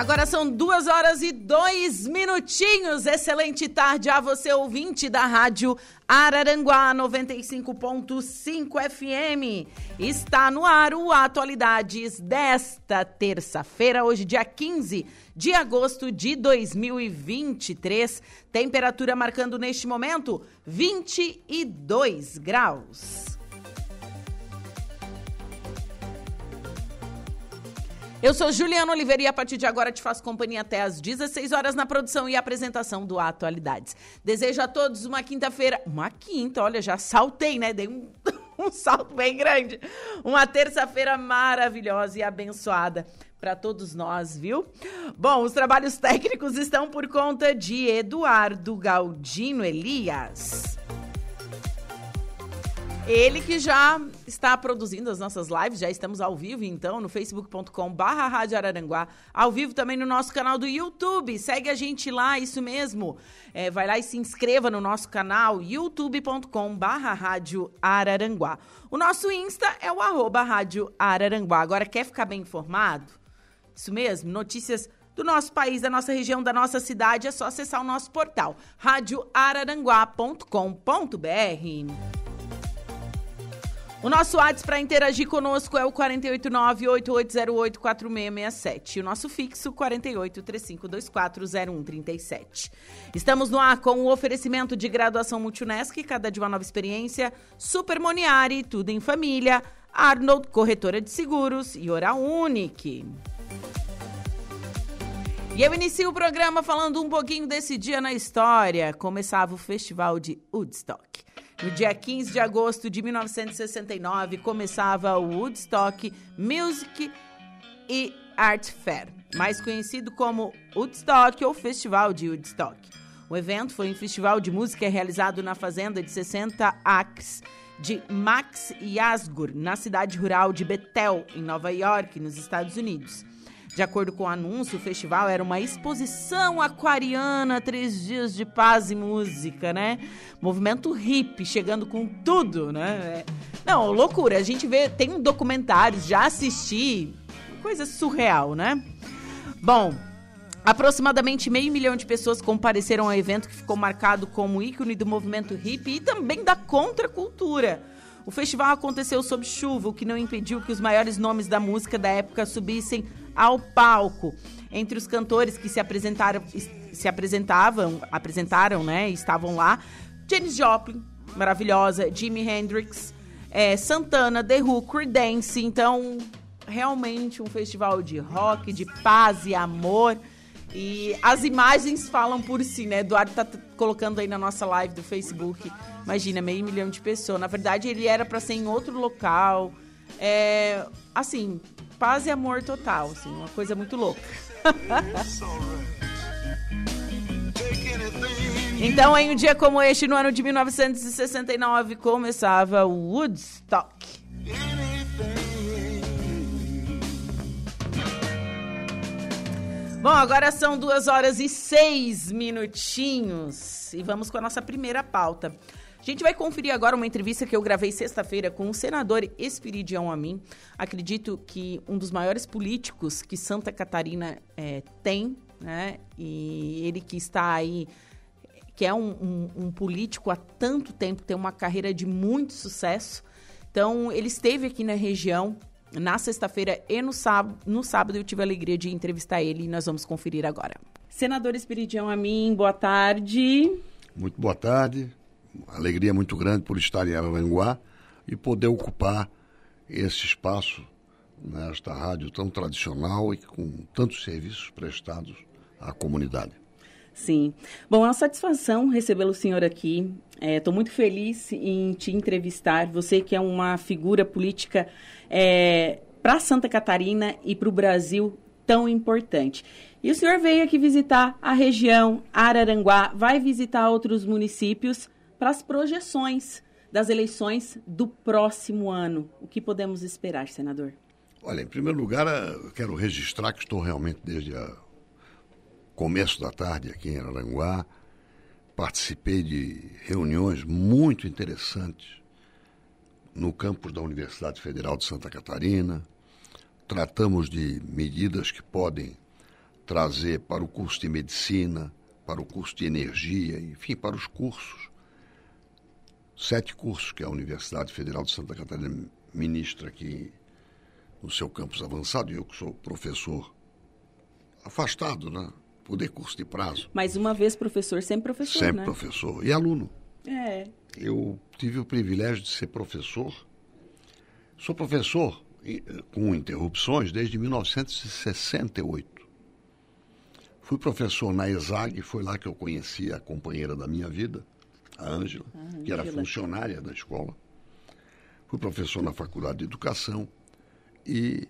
Agora são duas horas e dois minutinhos. Excelente tarde a você, ouvinte da Rádio Araranguá 95.5 FM. Está no ar o Atualidades desta terça-feira, hoje, dia 15 de agosto de 2023. Temperatura marcando neste momento 22 graus. Eu sou Juliana Oliveira e a partir de agora te faço companhia até às 16 horas na produção e apresentação do Atualidades. Desejo a todos uma quinta-feira. Uma quinta, olha, já saltei, né? Dei um, um salto bem grande. Uma terça-feira maravilhosa e abençoada para todos nós, viu? Bom, os trabalhos técnicos estão por conta de Eduardo Galdino Elias. Ele que já está produzindo as nossas lives, já estamos ao vivo, então, no facebook.com barra Araranguá, ao vivo também no nosso canal do YouTube. Segue a gente lá, isso mesmo. É, vai lá e se inscreva no nosso canal, youtube.com barra Araranguá. O nosso Insta é o arroba Rádio Araranguá. Agora, quer ficar bem informado? Isso mesmo, notícias do nosso país, da nossa região, da nossa cidade, é só acessar o nosso portal radioararanguá.com.br. O nosso WhatsApp para interagir conosco é o 489-8808-4667. E o nosso fixo, 48-3524-0137. Estamos no ar com o oferecimento de graduação Multunesc, cada dia uma nova experiência, Super Moniari, tudo em família, Arnold, corretora de seguros e Oral Unique. E eu inicio o programa falando um pouquinho desse dia na história. Começava o Festival de Woodstock. No dia 15 de agosto de 1969, começava o Woodstock Music e Art Fair, mais conhecido como Woodstock ou Festival de Woodstock. O evento foi um festival de música realizado na fazenda de 60 acres de Max Yasgur, na cidade rural de Bethel, em Nova York, nos Estados Unidos. De acordo com o anúncio, o festival era uma exposição aquariana, três dias de paz e música, né? Movimento hippie, chegando com tudo, né? É. Não, loucura. A gente vê, tem um documentário, já assisti, coisa surreal, né? Bom, Aproximadamente meio milhão de pessoas compareceram ao evento que ficou marcado como ícone do movimento hippie e também da contracultura. O festival aconteceu sob chuva, o que não impediu que os maiores nomes da música da época subissem ao palco. Entre os cantores que se apresentaram, se apresentavam, apresentaram, né, estavam lá, Janis Joplin, maravilhosa, Jimi Hendrix, é, Santana, The Who, Creedence. Então, realmente um festival de rock, de paz e amor. E as imagens falam por si, né? Eduardo tá colocando aí na nossa live do Facebook. Imagina, meio milhão de pessoas. Na verdade, ele era para ser em outro local. É, assim, paz e amor total, assim, uma coisa muito louca. então, em um dia como este, no ano de 1969, começava o Woodstock. Bom, agora são duas horas e seis minutinhos e vamos com a nossa primeira pauta. A gente vai conferir agora uma entrevista que eu gravei sexta-feira com o senador Espiridião Amin. Acredito que um dos maiores políticos que Santa Catarina é, tem, né? E ele que está aí, que é um, um, um político há tanto tempo, tem uma carreira de muito sucesso. Então, ele esteve aqui na região na sexta-feira e no sábado, no sábado eu tive a alegria de entrevistar ele e nós vamos conferir agora. Senador Espiridião Amin, boa tarde. Muito boa tarde alegria muito grande por estar em Araranguá e poder ocupar esse espaço nesta rádio tão tradicional e com tantos serviços prestados à comunidade. Sim. Bom, é uma satisfação recebê-lo, senhor, aqui. Estou é, muito feliz em te entrevistar. Você que é uma figura política é, para Santa Catarina e para o Brasil tão importante. E o senhor veio aqui visitar a região Araranguá, vai visitar outros municípios para as projeções das eleições do próximo ano. O que podemos esperar, senador? Olha, em primeiro lugar, eh, eu quero registrar que estou realmente desde o começo da tarde aqui em Aranguá. Participei de reuniões muito interessantes no campus da Universidade Federal de Santa Catarina. Tratamos de medidas que podem trazer para o curso de medicina, para o curso de energia, enfim, para os cursos. Sete cursos que a Universidade Federal de Santa Catarina ministra aqui no seu campus avançado, e eu que sou professor afastado, né? Poder curso de prazo. Mais uma vez professor, sempre professor, Sempre né? professor. E aluno. É. Eu tive o privilégio de ser professor. Sou professor com interrupções desde 1968. Fui professor na ESAG, foi lá que eu conheci a companheira da minha vida, a Ângela, que era funcionária da escola. Fui professor na Faculdade de Educação e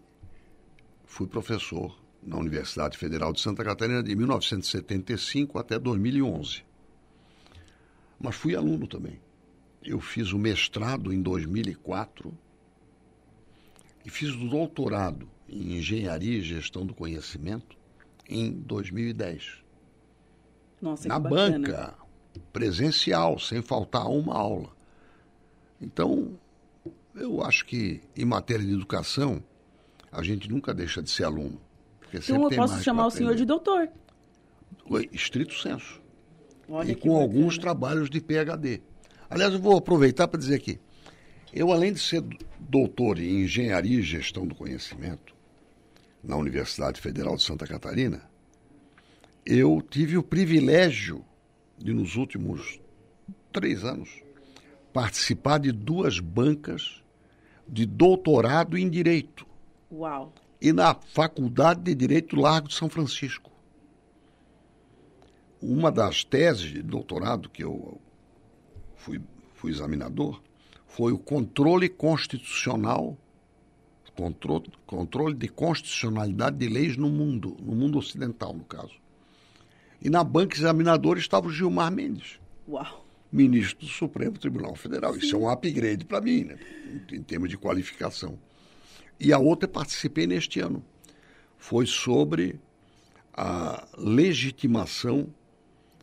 fui professor na Universidade Federal de Santa Catarina de 1975 até 2011. Mas fui aluno também. Eu fiz o mestrado em 2004 e fiz o doutorado em Engenharia e Gestão do Conhecimento em 2010. Nossa, Na banca, presencial, sem faltar uma aula. Então, eu acho que em matéria de educação, a gente nunca deixa de ser aluno. Então eu posso chamar o senhor de doutor. Estrito senso. Olha e com bacana. alguns trabalhos de PhD. Aliás, eu vou aproveitar para dizer aqui. Eu, além de ser doutor em Engenharia e Gestão do Conhecimento na Universidade Federal de Santa Catarina, eu tive o privilégio de, nos últimos três anos, participar de duas bancas de doutorado em Direito. Uau! E na Faculdade de Direito Largo de São Francisco. Uma das teses de doutorado que eu fui, fui examinador foi o controle constitucional, controle, controle de constitucionalidade de leis no mundo, no mundo ocidental, no caso. E na banca examinadora estava o Gilmar Mendes. Uau! Ministro do Supremo Tribunal Federal. Sim. Isso é um upgrade para mim, né? em, em termos de qualificação. E a outra participei neste ano. Foi sobre a legitimação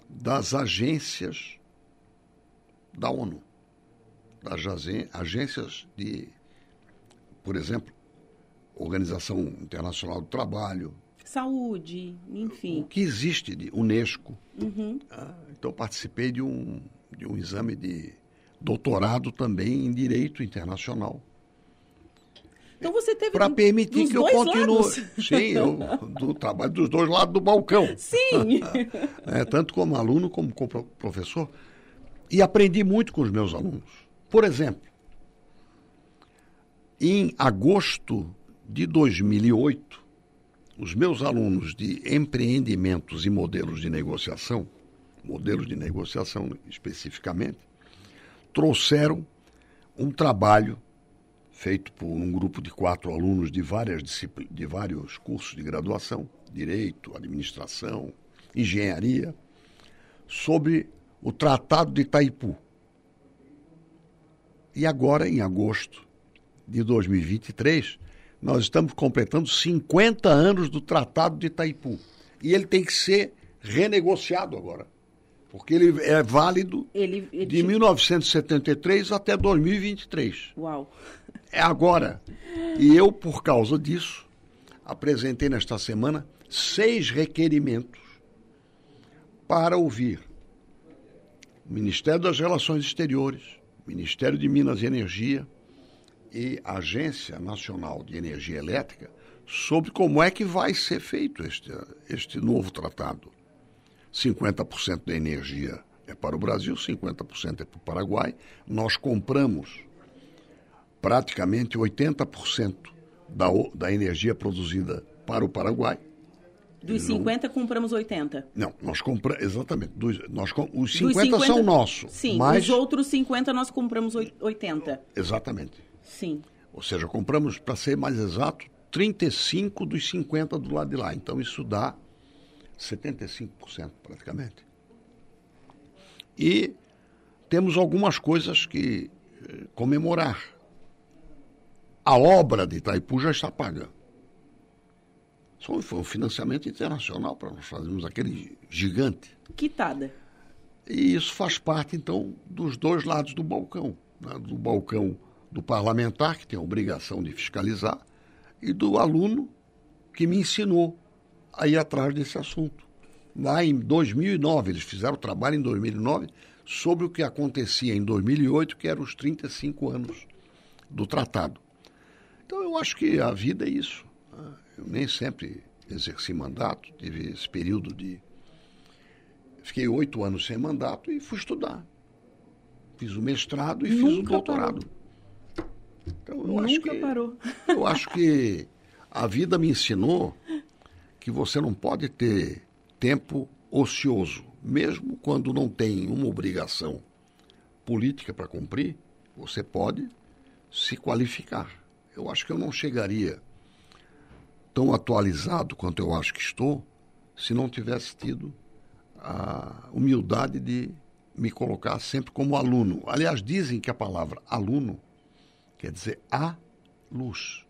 das agências da ONU das agências de, por exemplo, Organização Internacional do Trabalho. Saúde, enfim. O que existe de Unesco. Uhum. Ah, então, participei de um, de um exame de doutorado também em Direito Internacional. Então você teve para permitir que eu continue. Lados. Sim, eu do trabalho dos dois lados do balcão. Sim. é, tanto como aluno como como professor. E aprendi muito com os meus alunos. Por exemplo, em agosto de 2008, os meus alunos de empreendimentos e modelos de negociação, modelos de negociação especificamente, trouxeram um trabalho feito por um grupo de quatro alunos de, várias de vários cursos de graduação, direito, administração, engenharia, sobre o Tratado de Itaipu. E agora, em agosto de 2023, nós estamos completando 50 anos do Tratado de Itaipu. E ele tem que ser renegociado agora. Porque ele é válido ele, ele de 1973 até 2023. Uau! É agora. E eu, por causa disso, apresentei nesta semana seis requerimentos para ouvir o Ministério das Relações Exteriores, Ministério de Minas e Energia e Agência Nacional de Energia Elétrica sobre como é que vai ser feito este, este novo tratado. 50% da energia é para o Brasil, 50% é para o Paraguai. Nós compramos praticamente 80% da, da energia produzida para o Paraguai dos 50 não... compramos 80. Não, nós compramos. Exatamente. Dos, nós, os 50, 50 são nossos. Sim, mas... os outros 50 nós compramos 80. Exatamente. Sim. Ou seja, compramos, para ser mais exato, 35 dos 50 do lado de lá. Então isso dá 75% praticamente. E temos algumas coisas que eh, comemorar. A obra de Itaipu já está paga. Só foi um financiamento internacional para nós fazermos aquele gigante. Quitada. E isso faz parte, então, dos dois lados do balcão. Né? Do balcão do parlamentar, que tem a obrigação de fiscalizar, e do aluno que me ensinou a ir atrás desse assunto. Lá em 2009, eles fizeram o trabalho em 2009 sobre o que acontecia em 2008, que eram os 35 anos do tratado. Então eu acho que a vida é isso. Né? Eu nem sempre exerci mandato, tive esse período de. Fiquei oito anos sem mandato e fui estudar. Fiz o mestrado e Nunca fiz o doutorado. Parou. Então, eu Nunca acho que, parou. Eu acho que a vida me ensinou que você não pode ter tempo ocioso, mesmo quando não tem uma obrigação política para cumprir, você pode se qualificar. Eu acho que eu não chegaria tão atualizado quanto eu acho que estou se não tivesse tido a humildade de me colocar sempre como aluno. Aliás, dizem que a palavra aluno quer dizer a luz,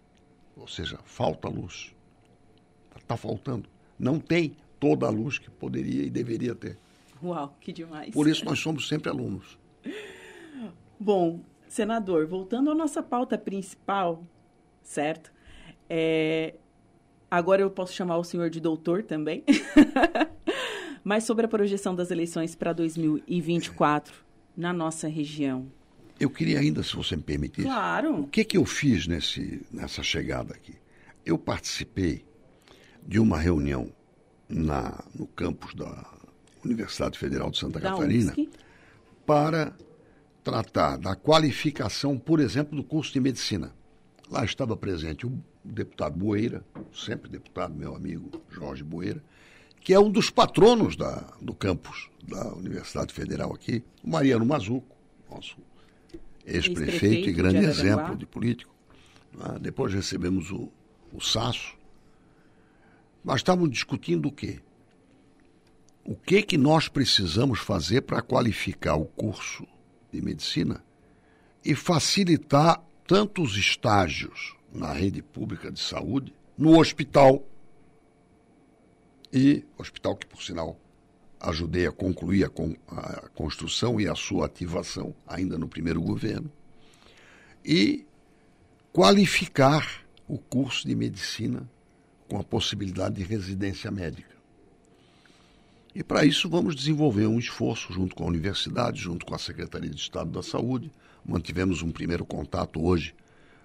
ou seja, falta luz. Está faltando. Não tem toda a luz que poderia e deveria ter. Uau, que demais. Por isso nós somos sempre alunos. Bom, senador, voltando à nossa pauta principal, certo? É, Agora eu posso chamar o senhor de doutor também. Mas sobre a projeção das eleições para 2024 na nossa região. Eu queria ainda, se você me permitisse. Claro. O que, que eu fiz nesse, nessa chegada aqui? Eu participei de uma reunião na, no campus da Universidade Federal de Santa da Catarina para tratar da qualificação, por exemplo, do curso de medicina. Lá estava presente o deputado Boeira, sempre deputado, meu amigo Jorge Boeira, que é um dos patronos da, do campus da Universidade Federal aqui, o Mariano Mazuco, nosso ex-prefeito e grande de exemplo de político. Ah, depois recebemos o, o Sasso. Mas estávamos discutindo o quê? O que, que nós precisamos fazer para qualificar o curso de medicina e facilitar tantos estágios na rede pública de saúde, no hospital, e hospital que, por sinal, ajudei a concluir a, con a construção e a sua ativação ainda no primeiro governo, e qualificar o curso de medicina com a possibilidade de residência médica. E para isso vamos desenvolver um esforço junto com a universidade, junto com a Secretaria de Estado da Saúde. Mantivemos um primeiro contato hoje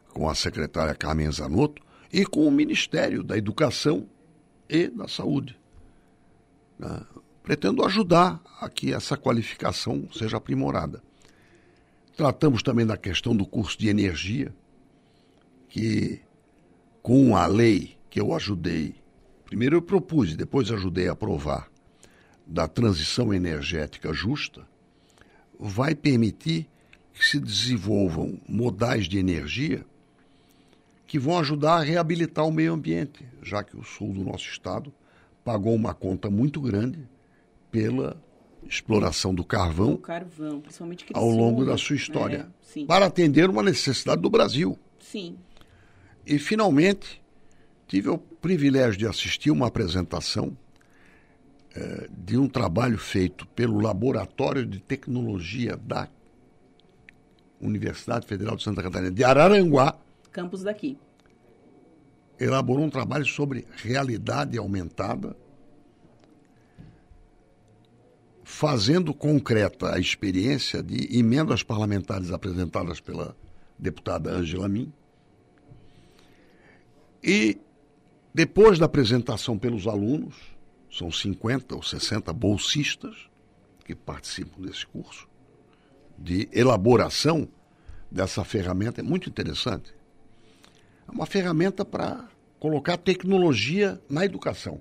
com a secretária Carmen Zanotto e com o Ministério da Educação e da Saúde. Né? Pretendo ajudar a que essa qualificação seja aprimorada. Tratamos também da questão do curso de energia, que com a lei que eu ajudei, primeiro eu propus e depois ajudei a aprovar, da transição energética justa, vai permitir que se desenvolvam modais de energia que vão ajudar a reabilitar o meio ambiente, já que o sul do nosso estado pagou uma conta muito grande pela exploração do carvão, carvão ao longo da sua história, é, para atender uma necessidade do Brasil. Sim. E, finalmente, tive o privilégio de assistir uma apresentação eh, de um trabalho feito pelo Laboratório de Tecnologia da Universidade Federal de Santa Catarina de Araranguá, campus daqui. Elaborou um trabalho sobre realidade aumentada, fazendo concreta a experiência de emendas parlamentares apresentadas pela deputada Angela Min. E depois da apresentação pelos alunos, são 50 ou 60 bolsistas que participam desse curso, de elaboração dessa ferramenta, é muito interessante é uma ferramenta para colocar tecnologia na educação.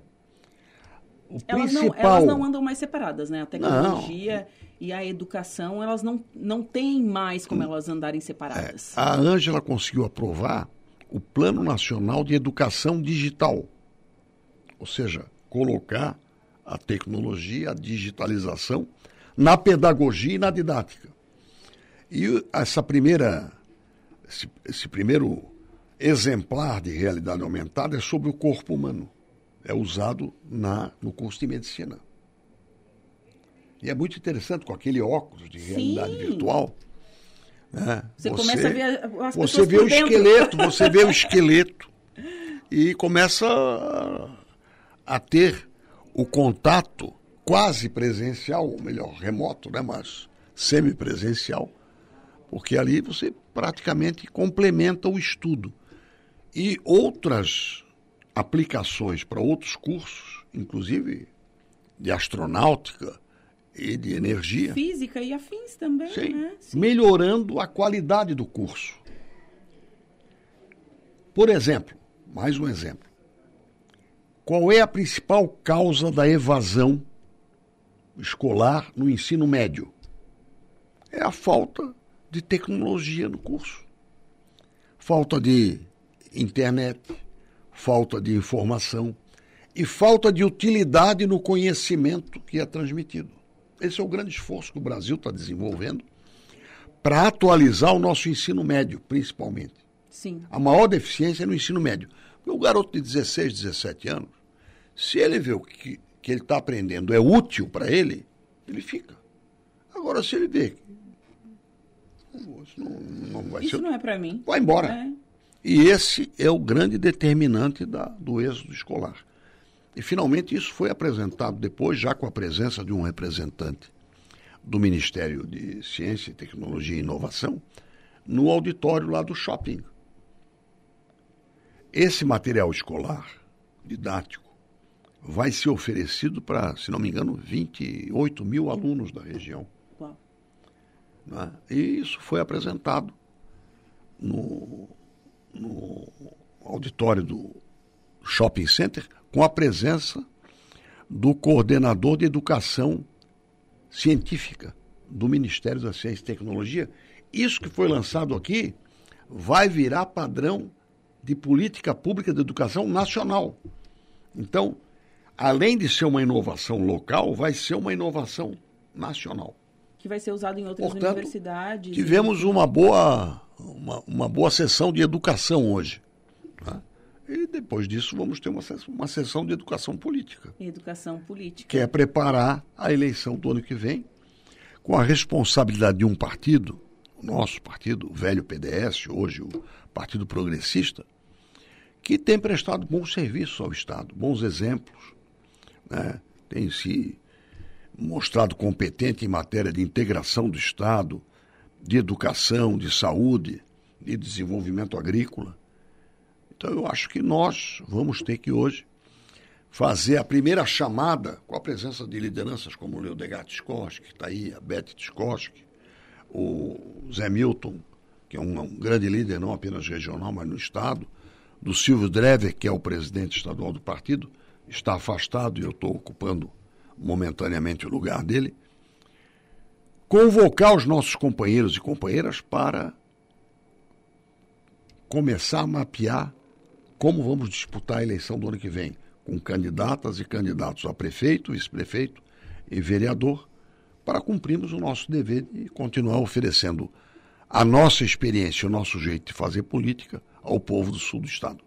O elas, principal... não, elas não andam mais separadas, né? A tecnologia não. e a educação, elas não, não têm mais como elas andarem separadas. É, a Ângela conseguiu aprovar o Plano Nacional de Educação Digital. Ou seja, colocar a tecnologia, a digitalização na pedagogia e na didática. E essa primeira, esse, esse primeiro exemplar de realidade aumentada é sobre o corpo humano. É usado na, no curso de medicina. E é muito interessante com aquele óculos de realidade Sim. virtual. Né? Você, você, começa a ver as Você vê o dentro. esqueleto, você vê o esqueleto e começa a, a ter o contato quase presencial, ou melhor, remoto, né, mas semipresencial, porque ali você praticamente complementa o estudo. E outras aplicações para outros cursos, inclusive de astronáutica e de energia. Física e afins também, Sim. né? Sim. Melhorando a qualidade do curso. Por exemplo, mais um exemplo. Qual é a principal causa da evasão escolar no ensino médio? É a falta de tecnologia no curso. Falta de internet, falta de informação e falta de utilidade no conhecimento que é transmitido. Esse é o grande esforço que o Brasil está desenvolvendo para atualizar o nosso ensino médio, principalmente. Sim. A maior deficiência é no ensino médio. O garoto de 16, 17 anos, se ele vê o que, que ele está aprendendo é útil para ele, ele fica. Agora, se ele vê que isso não, não vai Isso ser. não é para mim. Vai embora. É. E esse é o grande determinante da, do êxodo escolar. E finalmente isso foi apresentado depois, já com a presença de um representante do Ministério de Ciência, Tecnologia e Inovação, no auditório lá do shopping. Esse material escolar, didático, vai ser oferecido para, se não me engano, 28 mil alunos da região. Né? E isso foi apresentado no, no auditório do shopping center com a presença do coordenador de educação científica do Ministério da Ciência e Tecnologia. Isso que foi lançado aqui vai virar padrão de política pública de educação nacional. Então, além de ser uma inovação local, vai ser uma inovação nacional. Que vai ser usado em outras Portanto, universidades. Tivemos uma boa, uma, uma boa sessão de educação hoje. Tá? E depois disso vamos ter uma, uma sessão de educação política, Educação política. que é preparar a eleição do ano que vem com a responsabilidade de um partido, o nosso partido, o velho PDS, hoje o Partido Progressista, que tem prestado bons serviços ao Estado, bons exemplos, né? tem se mostrado competente em matéria de integração do Estado, de educação, de saúde, de desenvolvimento agrícola. Então eu acho que nós vamos ter que hoje fazer a primeira chamada com a presença de lideranças como o Leodegar Tiscoski, que está aí, a Beth Tiscoski, o Zé Milton, que é um, um grande líder não apenas regional, mas no Estado, do Silvio Drever, que é o presidente estadual do partido, está afastado e eu estou ocupando momentaneamente o lugar dele, convocar os nossos companheiros e companheiras para começar a mapear como vamos disputar a eleição do ano que vem, com candidatas e candidatos a prefeito, vice-prefeito e vereador, para cumprirmos o nosso dever de continuar oferecendo a nossa experiência, o nosso jeito de fazer política ao povo do sul do estado.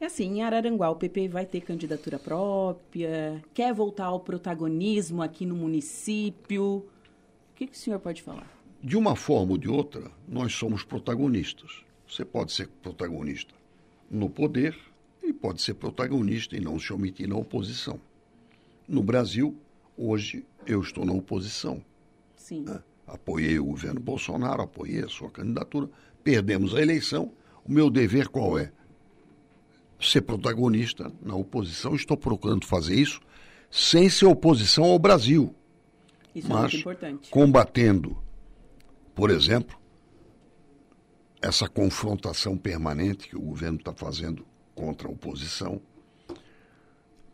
É assim, em Araranguá o PP vai ter candidatura própria, quer voltar ao protagonismo aqui no município. O que, que o senhor pode falar? De uma forma ou de outra, nós somos protagonistas. Você pode ser protagonista no poder e pode ser protagonista e não se omitir na oposição. No Brasil, hoje, eu estou na oposição. Sim. né? Apoiei o governo Bolsonaro, apoiei a sua candidatura, perdemos a eleição. O meu dever qual é? Ser protagonista na oposição. Estou procurando fazer isso sem ser oposição ao Brasil Isso é mas muito importante. combatendo, por exemplo, essa confrontação permanente que o governo está fazendo contra a oposição,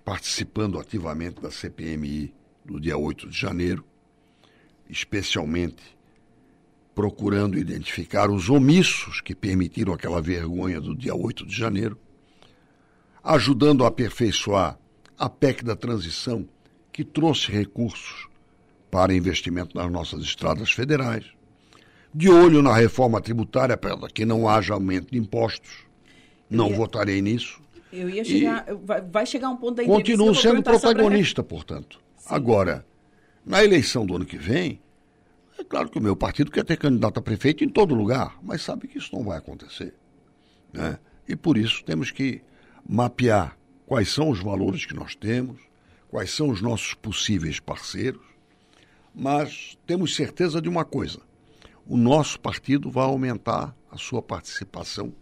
participando ativamente da CPMI do dia 8 de janeiro, especialmente procurando identificar os omissos que permitiram aquela vergonha do dia 8 de janeiro, ajudando a aperfeiçoar a PEC da transição, que trouxe recursos para investimento nas nossas estradas federais, de olho na reforma tributária para que não haja aumento de impostos. Não ia- votarei nisso. Eu ia chegar. Vai, vai chegar um ponto da. Continuo sendo perguntar sobre protagonista, portanto. Agora, na eleição do ano que vem, é claro que o meu partido quer ter candidato a prefeito em todo lugar, mas sabe que isso não vai acontecer. Né? E por isso temos que mapear quais são os valores que nós temos, quais são os nossos possíveis parceiros, mas temos certeza de uma coisa: o nosso partido vai aumentar a sua participação.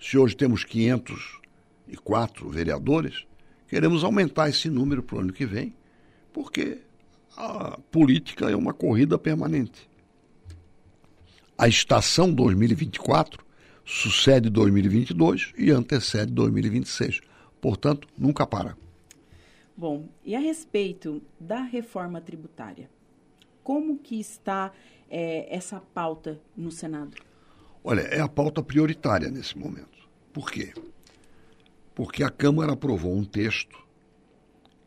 Se hoje temos 504 vereadores, queremos aumentar esse número para o ano que vem, porque a política é uma corrida permanente. A estação 2024 sucede 2022 e antecede 2026. Portanto, nunca para. Bom, e a respeito da reforma tributária, como que está é, essa pauta no Senado? Olha, é a pauta prioritária nesse momento. Por quê? Porque a Câmara aprovou um texto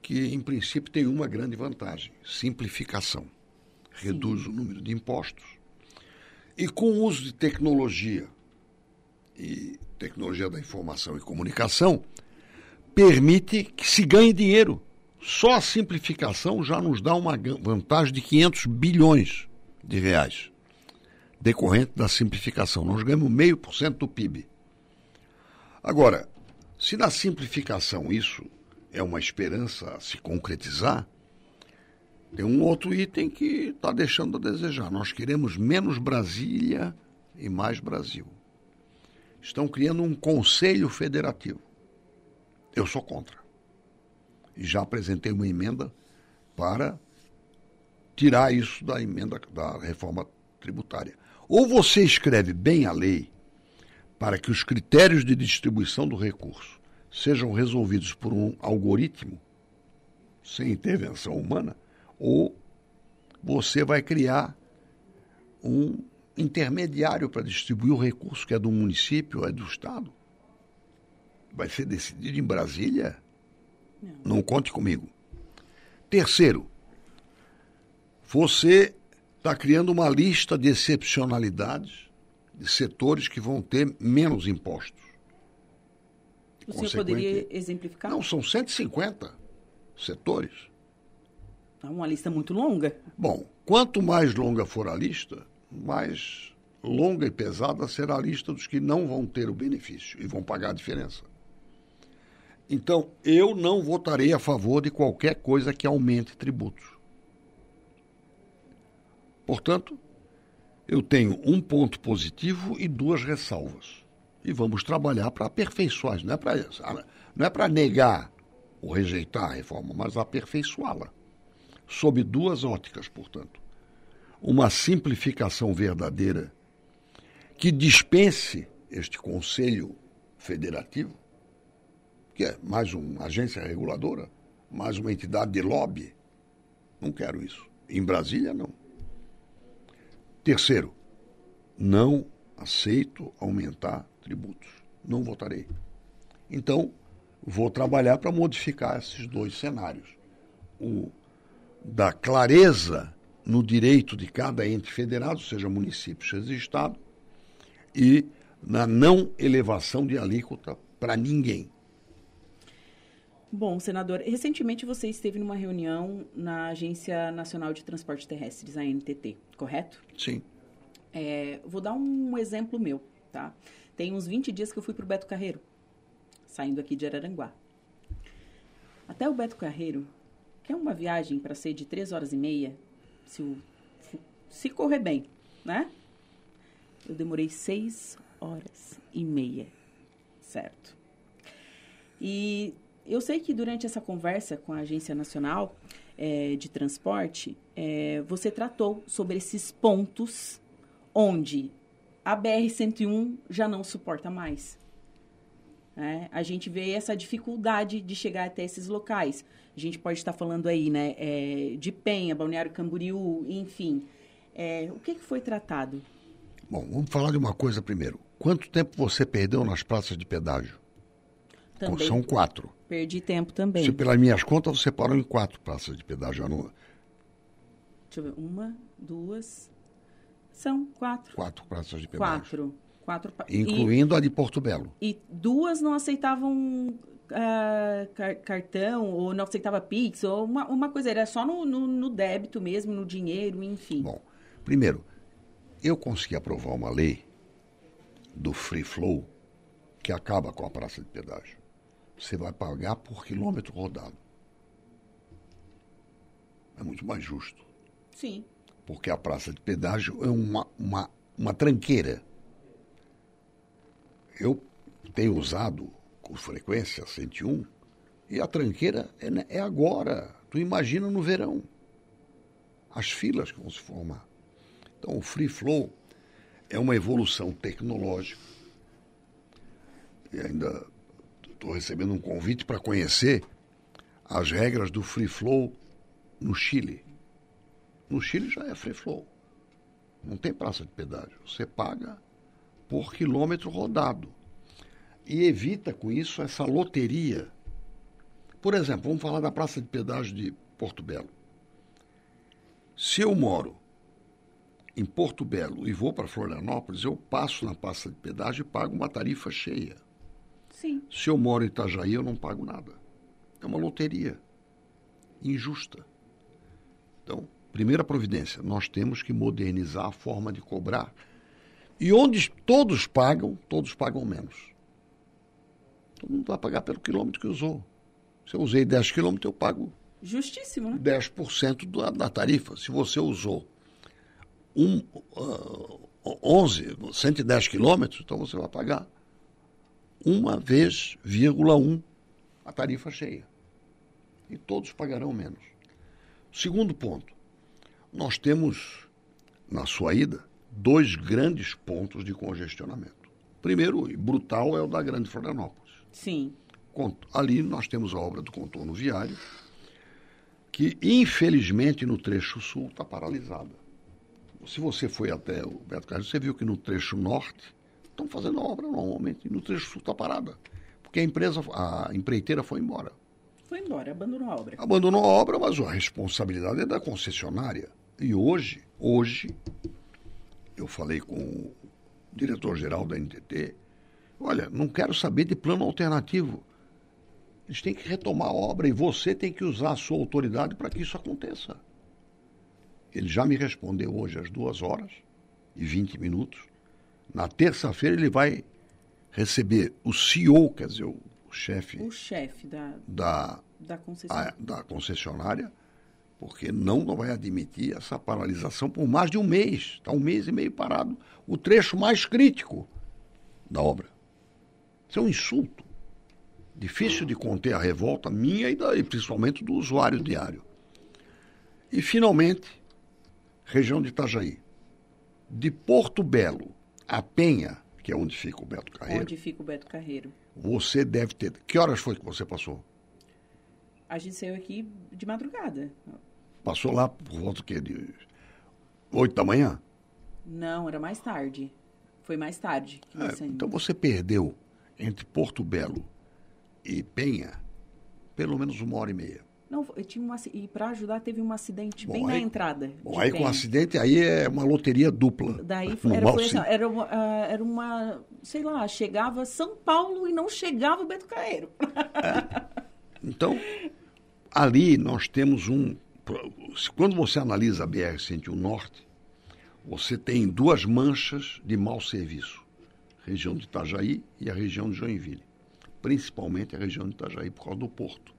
que, em princípio, tem uma grande vantagem: simplificação. Reduz Sim. o número de impostos. E com o uso de tecnologia e tecnologia da informação e comunicação, permite que se ganhe dinheiro. Só a simplificação já nos dá uma vantagem de 500 bilhões de reais, decorrente da simplificação. Nós ganhamos meio por cento do PIB. Agora, se na simplificação isso é uma esperança a se concretizar, tem um outro item que está deixando a desejar. Nós queremos menos Brasília e mais Brasil. Estão criando um conselho federativo. Eu sou contra. E já apresentei uma emenda para tirar isso da emenda da reforma tributária. Ou você escreve bem a lei para que os critérios de distribuição do recurso sejam resolvidos por um algoritmo sem intervenção humana, ou você vai criar um intermediário para distribuir o recurso que é do município, é do Estado vai ser decidido em Brasília? Não. Não conte comigo. Terceiro, você está criando uma lista de excepcionalidades de setores que vão ter menos impostos. O senhor poderia exemplificar? Não, são 150 setores. É uma lista muito longa. Bom, quanto mais longa for a lista, mais longa e pesada será a lista dos que não vão ter o benefício e vão pagar a diferença. Então, eu não votarei a favor de qualquer coisa que aumente tributos. Portanto, eu tenho um ponto positivo e duas ressalvas. E vamos trabalhar para aperfeiçoar. Não é para não é para negar ou rejeitar a reforma, mas aperfeiçoá-la. Sob duas óticas, portanto. Uma simplificação verdadeira que dispense este Conselho Federativo que é mais uma agência reguladora, mais uma entidade de lobby. Não quero isso. Em Brasília, não. Terceiro, não aceito aumentar tributos. Não votarei. Então, vou trabalhar para modificar esses dois cenários. O da clareza no direito de cada ente federado, seja município, seja estado, e na não elevação de alíquota para ninguém. Bom, senador, recentemente você esteve numa reunião na Agência Nacional de Transporte Terrestres, a NTT, correto? Sim. É, vou dar um exemplo meu, tá? Tem uns 20 dias que eu fui para o Beto Carreiro, saindo aqui de Araranguá. Até o Beto Carreiro, que é uma viagem para ser de 3 horas e meia, se, o, se correr bem, né? Eu demorei 6 horas e meia, certo? E eu sei que durante essa conversa com a Agência Nacional é, de Transporte, é, você tratou sobre esses pontos onde a BR-101 já não suporta mais. É, a gente vê essa dificuldade de chegar até esses locais. A gente pode estar falando aí, né, é, de Penha, Balneário Camboriú, enfim. É, o que, que foi tratado? Bom, vamos falar de uma coisa primeiro. Quanto tempo você perdeu nas praças de pedágio? Também. São quatro. Perdi tempo também. Se pelas minhas contas, você parou em quatro praças de pedágio. Não... Deixa eu ver. Uma, duas. São quatro. Quatro praças de pedágio. Quatro. Quatro. Incluindo e, a de Porto Belo. E duas não aceitavam uh, car cartão, ou não aceitava Pix, ou uma, uma coisa. Era só no, no, no débito mesmo, no dinheiro, enfim. Bom, primeiro, eu consegui aprovar uma lei do Free Flow que acaba com a praça de pedágio você vai pagar por quilômetro rodado. É muito mais justo. Sim. Porque a praça de pedágio é uma, uma, uma tranqueira. Eu tenho usado com frequência a 101 e a tranqueira é, é agora. Tu imagina no verão. As filas que vão se formar. Então, o free flow é uma evolução tecnológica. E ainda estou recebendo um convite para conhecer as regras do free flow no Chile. No Chile já é free flow. Não tem praça de pedágio. Você paga por quilômetro rodado. E evita com isso essa loteria. Por exemplo, vamos falar da praça de pedágio de Porto Belo. Se eu moro em Porto Belo e vou para Florianópolis, eu passo na praça de pedágio e pago uma tarifa cheia. Sim. Se eu moro em Itajaí, eu não pago nada. É uma loteria injusta. Então, primeira providência, nós temos que modernizar a forma de cobrar. E onde todos pagam, todos pagam menos. Todo mundo vai pagar pelo quilômetro que usou. Se eu usei 10 quilômetros, eu pago Justíssimo, né? 10% da, da tarifa. Se você usou um, uh, 11, 110 quilômetros, então você vai pagar uma vez, vírgula um, a tarifa cheia. E todos pagarão menos. Segundo ponto, nós temos, na sua ida, dois grandes pontos de congestionamento. Primeiro, e brutal, é o da Grande Florianópolis. Sim. Ali nós temos a obra do contorno viário, que infelizmente no trecho sul está paralisada. Se você foi até o Beto Carreiro, você viu que no trecho norte estão fazendo a obra normalmente, e no trecho sul está parada. Porque a empresa, a empreiteira foi embora. Foi embora, abandonou a obra. Abandonou a obra, mas a responsabilidade é da concessionária. E hoje, hoje, eu falei com o diretor-geral da NTT, olha, não quero saber de plano alternativo. Eles têm que retomar a obra e você tem que usar a sua autoridade para que isso aconteça. Ele já me respondeu hoje às duas horas e 20 minutos. Na terça-feira ele vai receber o CEO, quer dizer, o chefe. O chefe da, da, da, concessionária. A, da concessionária, porque não, vai admitir essa paralisação por mais de um mês. Está um mês e meio parado. O trecho mais crítico da obra. Isso é um insulto. Difícil de conter a revolta minha e, da, e principalmente do usuário diário. E, finalmente, região de Itajaí. De Porto Belo a Penha, que é onde fica o Beto Carreiro. Onde fica o Beto Carreiro. Você deve ter. Que horas foi que você passou? A gente saiu aqui de madrugada. Passou lá por volta quê? De 8 da manhã? Não, era mais tarde. Foi mais tarde que é, Então você perdeu entre Porto Belo e Penha pelo menos uma hora e meia. Não, eu tinha uma, e para ajudar teve um acidente bom, bem aí, na entrada. Bom, aí Penha. com acidente aí é uma loteria dupla. Daí era, foi assim, era, uma, uh, era uma, sei lá, chegava São Paulo e não chegava o Beto Caeiro. É. Então, ali nós temos um. Quando você analisa a BR-101 Norte, você tem duas manchas de mau serviço: região de Itajaí e a região de Joinville. Principalmente a região de Itajaí por causa do porto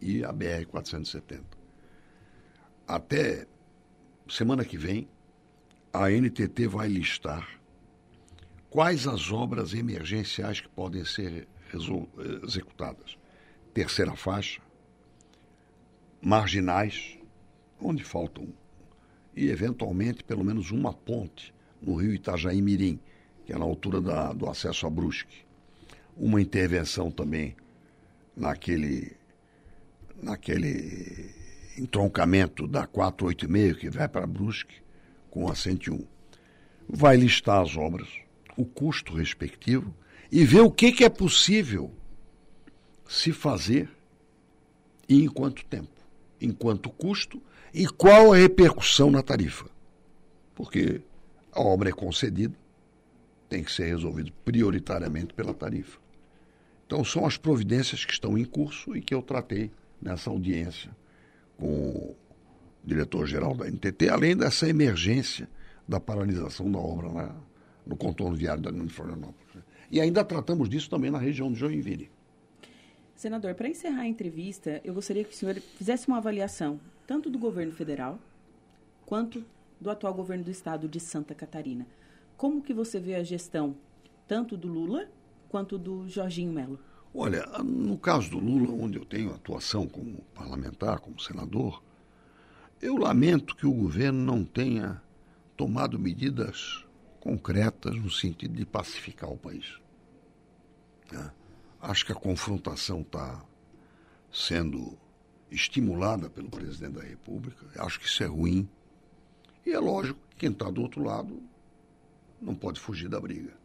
e a BR-470. Até semana que vem, a NTT vai listar quais as obras emergenciais que podem ser executadas. Terceira faixa, marginais, onde faltam, e eventualmente pelo menos uma ponte no rio Itajaí Mirim, que é na altura da, do acesso a Brusque. Uma intervenção também naquele naquele entroncamento da 486 que vai para Brusque com a 101. Vai listar as obras, o custo respectivo e ver o que, que é possível se fazer e em quanto tempo, em quanto custo e qual a repercussão na tarifa. Porque a obra é concedida, tem que ser resolvido prioritariamente pela tarifa. Então são as providências que estão em curso e que eu tratei nessa audiência com o diretor-geral da NTT, além dessa emergência da paralisação da obra na, no contorno viário da Grande Florianópolis. E ainda tratamos disso também na região de Joinville. Senador, para encerrar a entrevista, eu gostaria que o senhor fizesse uma avaliação tanto do governo federal quanto do atual governo do estado de Santa Catarina. Como que você vê a gestão tanto do Lula quanto do Jorginho Melo? Olha, no caso do Lula, onde eu tenho atuação como parlamentar, como senador, eu lamento que o governo não tenha tomado medidas concretas no sentido de pacificar o país. É. Acho que a confrontação está sendo estimulada pelo presidente da República. Acho que isso é ruim. E é lógico que quem está do outro lado não pode fugir da briga.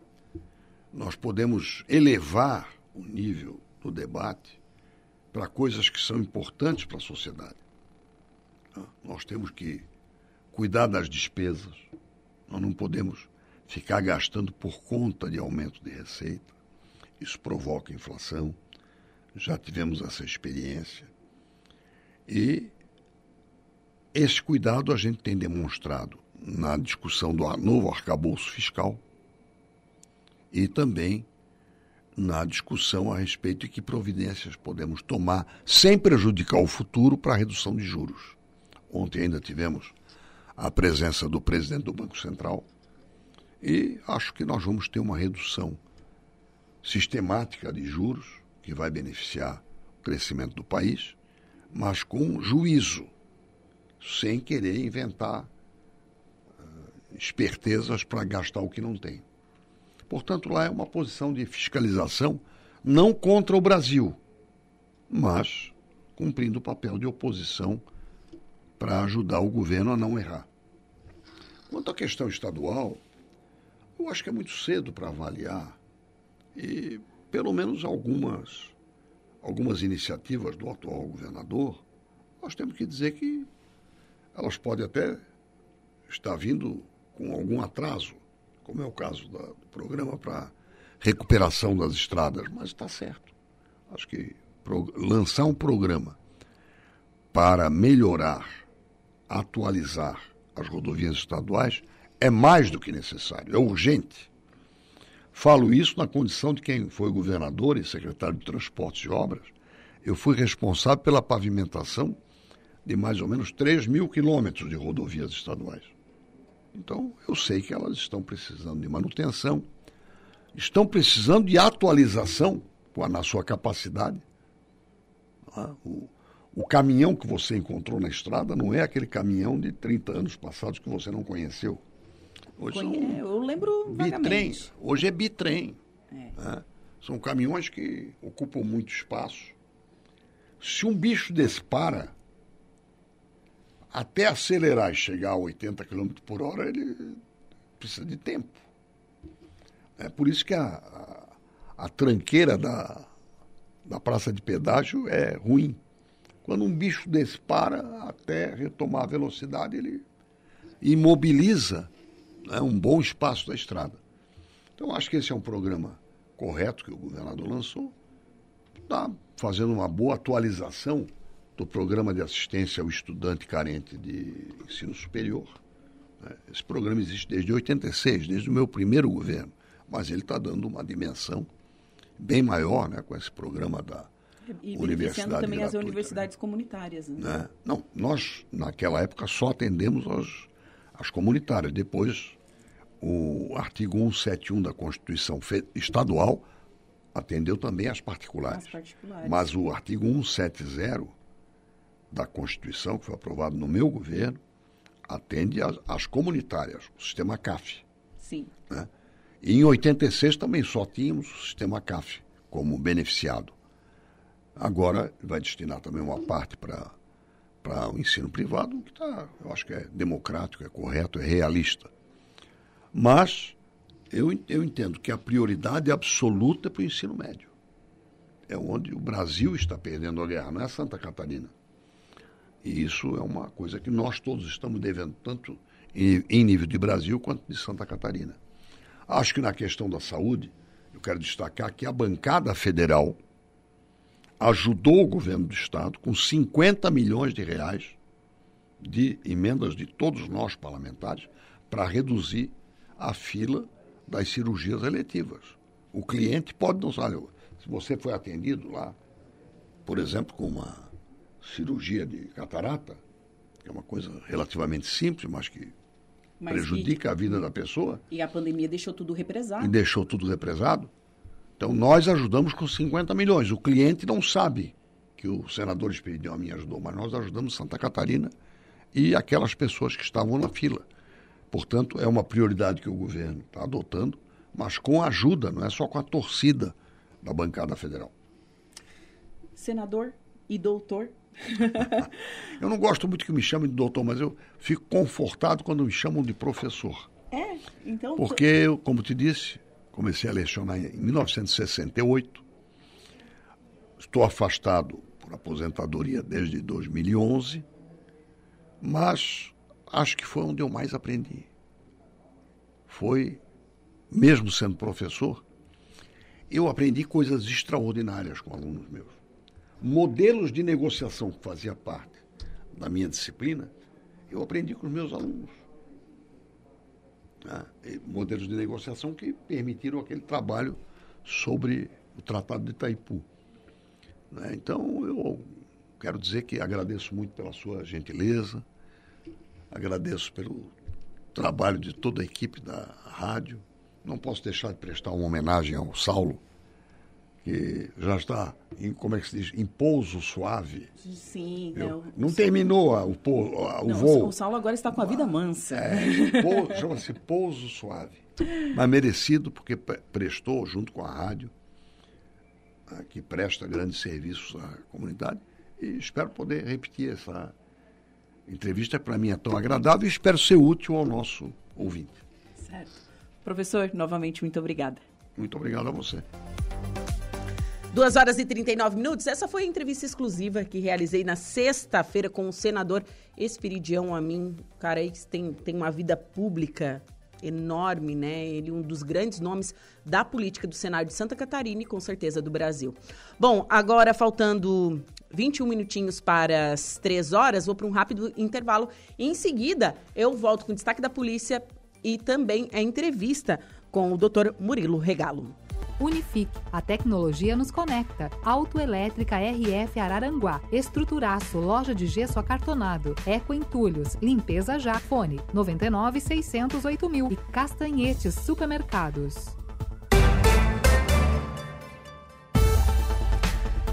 Nós podemos elevar o nível do debate para coisas que são importantes para a sociedade. Nós temos que cuidar das despesas. Nós não podemos ficar gastando por conta de aumento de receita. Isso provoca inflação. Já tivemos essa experiência. E esse cuidado a gente tem demonstrado na discussão do novo arcabouço fiscal e também na discussão a respeito de que providências podemos tomar sem prejudicar o futuro para a redução de juros. Ontem ainda tivemos a presença do presidente do Banco Central e acho que nós vamos ter uma redução sistemática de juros que vai beneficiar o crescimento do país, mas com juízo, sem querer inventar uh, espertezas para gastar o que não tem. Portanto, lá é uma posição de fiscalização não contra o Brasil, mas cumprindo o papel de oposição para ajudar o governo a não errar. Quanto à questão estadual, eu acho que é muito cedo para avaliar e pelo menos algumas algumas iniciativas do atual governador, nós temos que dizer que elas podem até estar vindo com algum atraso como é o caso da, do programa para recuperação das estradas, mas está certo. Acho que pro, lançar um programa para melhorar, atualizar as rodovias estaduais é mais do que necessário, é urgente. Falo isso na condição de quem foi governador e secretário de Transportes e Obras. Eu fui responsável pela pavimentação de mais ou menos 3 mil quilômetros de rodovias estaduais. Então, eu sei que elas estão precisando de manutenção, estão precisando de atualização na sua capacidade. Ah, o, o caminhão que você encontrou na estrada não é aquele caminhão de 30 anos passados que você não conheceu. Hoje Conhe... Eu lembro bitrem. Hoje é bitrem. É. Né? São caminhões que ocupam muito espaço. Se um bicho dispara, até acelerar e chegar a 80 km por hora, ele precisa de tempo. É por isso que a, a, a tranqueira da, da praça de pedágio é ruim. Quando um bicho dispara, até retomar a velocidade, ele imobiliza né, um bom espaço da estrada. Então, acho que esse é um programa correto que o governador lançou. Está fazendo uma boa atualização do Programa de Assistência ao Estudante Carente de Ensino Superior. Né? Esse programa existe desde 86, desde o meu primeiro governo, mas ele está dando uma dimensão bem maior né, com esse programa da e universidade também gratuita, as né? universidades né? comunitárias. Né? né? Não, nós, naquela época, só atendemos as, as comunitárias. Depois, o artigo 171 da Constituição Estadual atendeu também as particulares. As particulares. Mas o artigo 170 da Constituição, que foi aprovado no meu governo, atende às, às comunitárias, o sistema CAF. Sim. Né? E em 86 também só tínhamos o sistema CAF como beneficiado. Agora vai destinar também uma parte para para o ensino privado, que tá, eu acho que é democrático, é correto, é realista. Mas eu, eu entendo que a prioridade absoluta é para o ensino médio. É onde o Brasil está perdendo a guerra, não é Santa Catarina. E isso é uma coisa que nós todos estamos devendo, tanto em, em nível de Brasil quanto de Santa Catarina. Acho que na questão da saúde, eu quero destacar que a bancada federal ajudou o governo do Estado com 50 milhões de reais de emendas de todos nós parlamentares para reduzir a fila das cirurgias eletivas. O cliente pode não saber, se você foi atendido lá por exemplo, com uma cirurgia de catarata, que é uma coisa relativamente simples, mas que mas prejudica e, a vida da pessoa. E a pandemia deixou tudo represado. E deixou tudo represado. Então nós ajudamos com 50 milhões. O cliente não sabe que o senador Esperidião me ajudou, mas nós ajudamos Santa Catarina e aquelas pessoas que estavam na fila. Portanto, é uma prioridade que o governo está adotando, mas com ajuda, não é só com a torcida da bancada federal. Senador e doutor. eu não gosto muito que me chamem de doutor, mas eu fico confortado quando me chamam de professor. É, então. Porque como te disse, comecei a lecionar em 1968. Estou afastado por aposentadoria desde 2011, mas acho que foi onde eu mais aprendi. Foi, mesmo sendo professor, eu aprendi coisas extraordinárias com alunos meus. Modelos de negociação que fazia parte da minha disciplina, eu aprendi com os meus alunos. Né? Modelos de negociação que permitiram aquele trabalho sobre o Tratado de Itaipu. Né? Então, eu quero dizer que agradeço muito pela sua gentileza, agradeço pelo trabalho de toda a equipe da rádio. Não posso deixar de prestar uma homenagem ao Saulo, que já está em, como é que se diz, em pouso suave. Sim, não. Não terminou a, o, a, o não, voo. O Saulo agora está com a vida mansa. É, chama-se pouso suave. Mas merecido porque prestou, junto com a rádio, que presta grandes serviços à comunidade, e espero poder repetir essa entrevista, para mim é tão agradável e espero ser útil ao nosso ouvinte. Certo. Professor, novamente, muito obrigada. Muito obrigado a você. 2 horas e 39 minutos. Essa foi a entrevista exclusiva que realizei na sexta-feira com o senador Espiridião Amin. O cara aí tem, tem uma vida pública enorme, né? Ele é um dos grandes nomes da política do Senado de Santa Catarina e com certeza do Brasil. Bom, agora faltando 21 minutinhos para as 3 horas, vou para um rápido intervalo. Em seguida, eu volto com o destaque da polícia e também a entrevista com o Dr. Murilo Regalo. Unifique, a tecnologia nos conecta. Autoelétrica RF Araranguá. Estruturaço, loja de gesso acartonado. Eco Entulhos, limpeza já. Fone 99 608 mil. E Castanhetes Supermercados.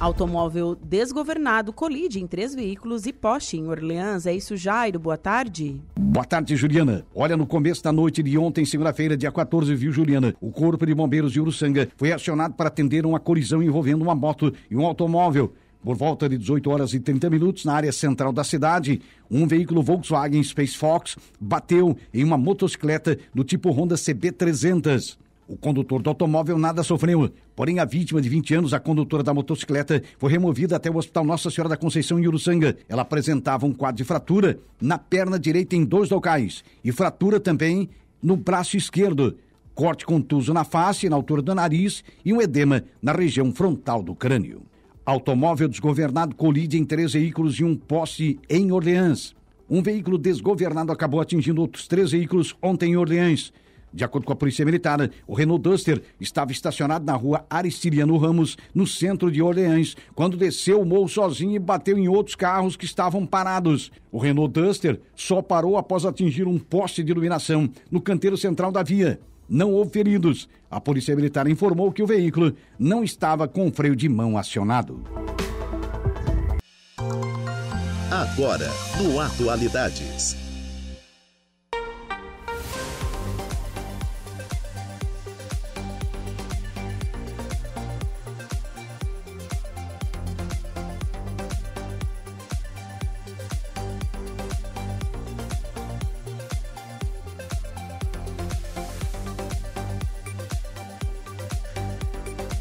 Automóvel desgovernado colide em três veículos e poste em Orleans. É isso, Jairo. Boa tarde. Boa tarde, Juliana. Olha, no começo da noite de ontem, segunda-feira, dia 14, viu, Juliana? O Corpo de Bombeiros de Uruçanga foi acionado para atender uma colisão envolvendo uma moto e um automóvel. Por volta de 18 horas e 30 minutos, na área central da cidade, um veículo Volkswagen Space Fox bateu em uma motocicleta do tipo Honda CB300. O condutor do automóvel nada sofreu, porém a vítima de 20 anos, a condutora da motocicleta, foi removida até o Hospital Nossa Senhora da Conceição em Uruçanga. Ela apresentava um quadro de fratura na perna direita em dois locais e fratura também no braço esquerdo. Corte contuso na face, na altura do nariz e um edema na região frontal do crânio. Automóvel desgovernado colide em três veículos e um poste em Orleans. Um veículo desgovernado acabou atingindo outros três veículos ontem em Orleans. De acordo com a Polícia Militar, o Renault Duster estava estacionado na rua Aristiliano Ramos, no centro de Orleans, quando desceu o morro sozinho e bateu em outros carros que estavam parados. O Renault Duster só parou após atingir um poste de iluminação no canteiro central da via. Não houve feridos. A Polícia Militar informou que o veículo não estava com freio de mão acionado. Agora, no Atualidades.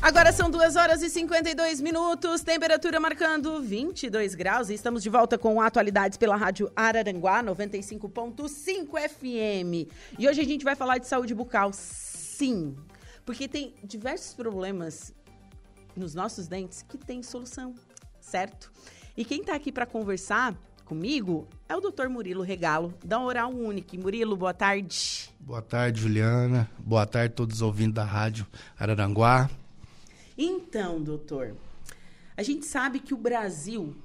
Agora são 2 horas e 52 minutos, temperatura marcando 22 graus e estamos de volta com atualidades pela Rádio Araranguá 95.5 FM. E hoje a gente vai falar de saúde bucal, sim, porque tem diversos problemas nos nossos dentes que tem solução, certo? E quem está aqui para conversar comigo é o Dr. Murilo Regalo, da Oral Unique. Murilo, boa tarde. Boa tarde, Juliana. Boa tarde a todos os ouvintes da Rádio Araranguá. Então, doutor, A gente sabe que o Brasil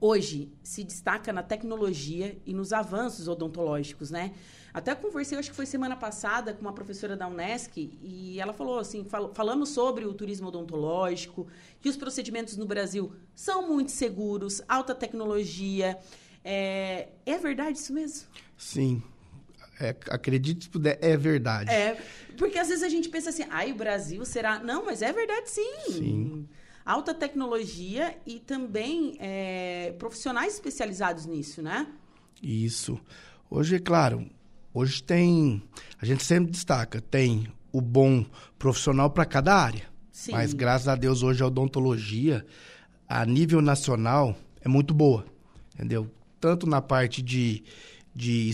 hoje se destaca na tecnologia e nos avanços odontológicos, né? Até conversei, acho que foi semana passada, com uma professora da Unesc e ela falou assim, fal falamos sobre o turismo odontológico, que os procedimentos no Brasil são muito seguros, alta tecnologia. É, é verdade isso mesmo? Sim. É, acredite se puder, é verdade. É, porque às vezes a gente pensa assim, ai, o Brasil será... Não, mas é verdade sim. Sim alta tecnologia e também é, profissionais especializados nisso, né? Isso. Hoje, é claro, hoje tem. A gente sempre destaca, tem o bom profissional para cada área. Sim. Mas graças a Deus hoje a odontologia, a nível nacional, é muito boa. Entendeu? Tanto na parte de, de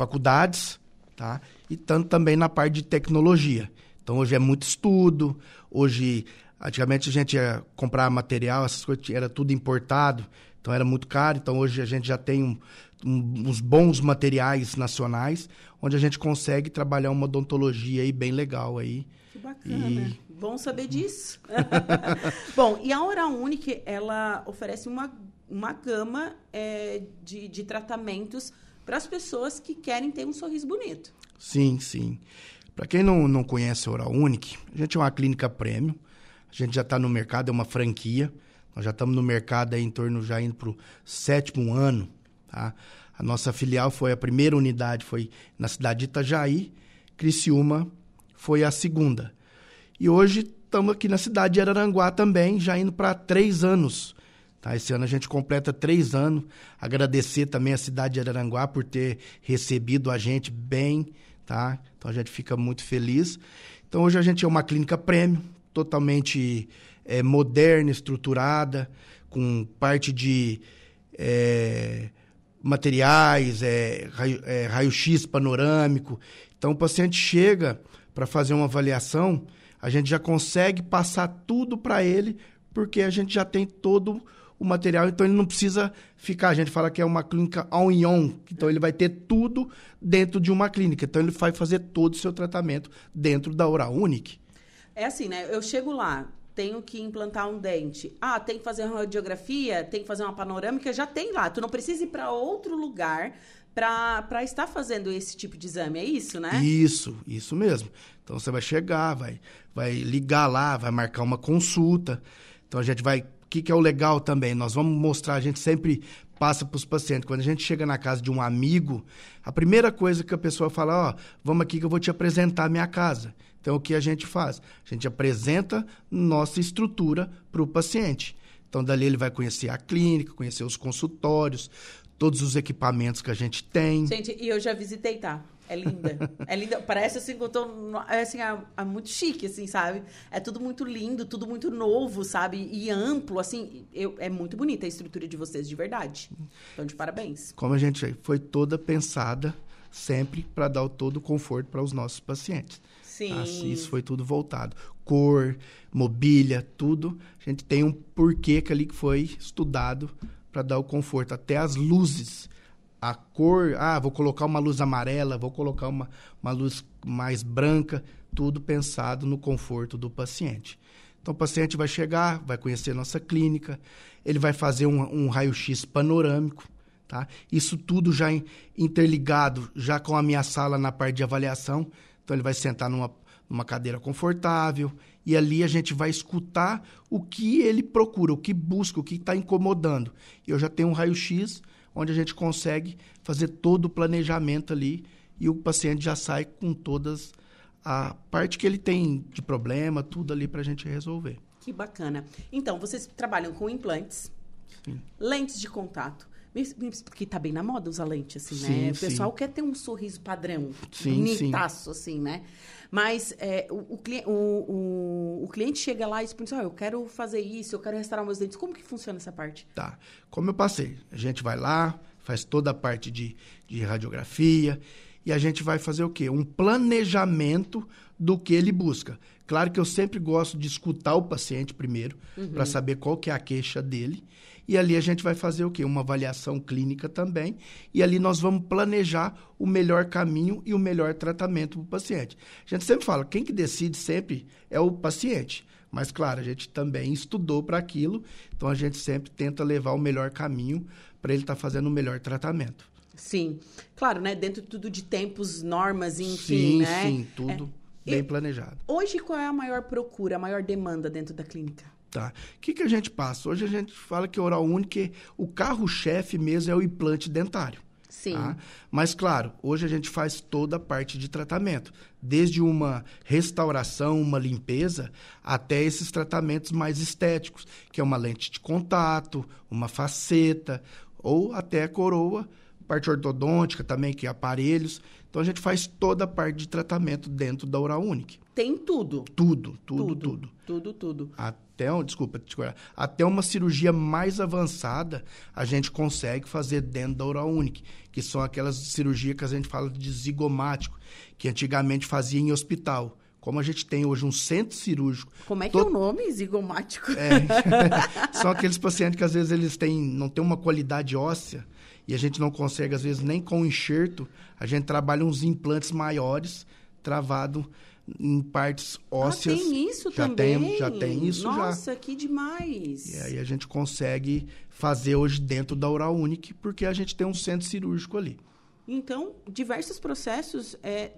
faculdades, tá? E tanto também na parte de tecnologia. Então hoje é muito estudo, hoje Antigamente a gente ia comprar material, essas coisas, era tudo importado, então era muito caro. Então hoje a gente já tem um, um, uns bons materiais nacionais, onde a gente consegue trabalhar uma odontologia aí bem legal aí. Que bacana. E... Bom saber disso. Bom, e a Hora Unique, ela oferece uma, uma gama é, de, de tratamentos para as pessoas que querem ter um sorriso bonito. Sim, sim. Para quem não, não conhece a Hora Unique, a gente é uma clínica premium, a gente já está no mercado, é uma franquia. Nós já estamos no mercado aí em torno, já indo para o sétimo ano. Tá? A nossa filial foi a primeira unidade, foi na cidade de Itajaí. Criciúma foi a segunda. E hoje estamos aqui na cidade de Araranguá também, já indo para três anos. Tá? Esse ano a gente completa três anos. Agradecer também a cidade de Araranguá por ter recebido a gente bem. Tá? Então a gente fica muito feliz. Então hoje a gente é uma clínica prêmio, totalmente é, moderna, estruturada, com parte de é, materiais, é, raio, é, raio-x panorâmico. Então, o paciente chega para fazer uma avaliação, a gente já consegue passar tudo para ele, porque a gente já tem todo o material, então ele não precisa ficar. A gente fala que é uma clínica all in on, então ele vai ter tudo dentro de uma clínica. Então ele vai fazer todo o seu tratamento dentro da Oral Unique. É assim, né? Eu chego lá, tenho que implantar um dente. Ah, tem que fazer uma radiografia, tem que fazer uma panorâmica, já tem lá. Tu não precisa ir para outro lugar para estar fazendo esse tipo de exame, é isso, né? Isso, isso mesmo. Então você vai chegar, vai, vai ligar lá, vai marcar uma consulta. Então a gente vai. Que, que é o legal também? Nós vamos mostrar, a gente sempre passa para os pacientes. Quando a gente chega na casa de um amigo, a primeira coisa que a pessoa fala, ó, oh, vamos aqui que eu vou te apresentar a minha casa. Então, o que a gente faz? A gente apresenta nossa estrutura para o paciente. Então, dali ele vai conhecer a clínica, conhecer os consultórios, todos os equipamentos que a gente tem. Gente, e eu já visitei, tá? É linda. É linda. Parece assim que eu tô. É, assim, é, é, muito chique, assim, sabe? É tudo muito lindo, tudo muito novo, sabe? E amplo, assim. Eu, é muito bonita a estrutura de vocês, de verdade. Então, de parabéns. Como a gente foi toda pensada sempre para dar todo o conforto para os nossos pacientes. Sim. Assim, isso foi tudo voltado. Cor, mobília, tudo. A gente tem um porquê que ali foi estudado para dar o conforto. Até as luzes. A cor, ah, vou colocar uma luz amarela, vou colocar uma, uma luz mais branca, tudo pensado no conforto do paciente. Então, o paciente vai chegar, vai conhecer nossa clínica, ele vai fazer um, um raio-x panorâmico, tá? Isso tudo já interligado, já com a minha sala na parte de avaliação. Então ele vai sentar numa, numa cadeira confortável e ali a gente vai escutar o que ele procura, o que busca, o que está incomodando. Eu já tenho um raio-x onde a gente consegue fazer todo o planejamento ali e o paciente já sai com todas a parte que ele tem de problema, tudo ali para a gente resolver. Que bacana. Então, vocês trabalham com implantes, Sim. lentes de contato, porque tá bem na moda usar lente, assim, né? sim, né? O pessoal sim. quer ter um sorriso padrão, sim, bonitaço, assim, né? Mas é, o, o, o, o, cliente chega lá e diz, assim, oh, eu quero fazer isso, eu quero restaurar meus dentes. Como que funciona essa parte? Tá. Como eu passei, a gente vai lá, faz toda a parte de, de radiografia e a gente vai fazer o quê? Um planejamento do que ele busca. Claro que eu sempre gosto de escutar o paciente primeiro, Uhum. para saber qual que é a queixa dele. E ali a gente vai fazer o quê? Uma avaliação clínica também. E ali nós vamos planejar o melhor caminho e o melhor tratamento para o paciente. A gente sempre fala, quem que decide sempre é o paciente. Mas, claro, a gente também estudou para aquilo, então a gente sempre tenta levar o melhor caminho para ele estar fazendo o melhor tratamento. Sim. Claro, né? Dentro tudo de tempos, normas, enfim, sim, né? sim, tudo É. bem E- planejado. Hoje, qual é a maior procura, a maior demanda dentro da clínica? Tá. O que, que a gente passa? Hoje a gente fala que oral único, o carro-chefe mesmo é o implante dentário. Sim. tá? Mas, claro, hoje a gente faz toda a parte de tratamento. Desde uma restauração, uma limpeza, até esses tratamentos mais estéticos, que é uma lente de contato, uma faceta, ou até a coroa, parte ortodôntica também, que é aparelhos. Então a gente faz toda a parte de tratamento dentro da Oral Unique. Tem tudo. Tudo, tudo, tudo. Tudo, tudo. Até, um- desculpa, te cortar. até uma cirurgia mais avançada a gente consegue fazer dentro da Oral Unique, que são aquelas cirurgias que a gente fala de zigomático, que antigamente fazia em hospital. Como a gente tem hoje um centro cirúrgico. Como é que é o nome? Zigomático. É. são aqueles pacientes que às vezes eles têm, não têm uma qualidade óssea e a gente não consegue, às vezes, nem com enxerto. A gente trabalha uns implantes maiores, travado em partes ósseas. Ah, tem isso já também? Tem, já tem isso já. Nossa, que demais. E aí a gente consegue fazer hoje dentro da Oral Unique, porque a gente tem um centro cirúrgico ali. Então, diversos processos é,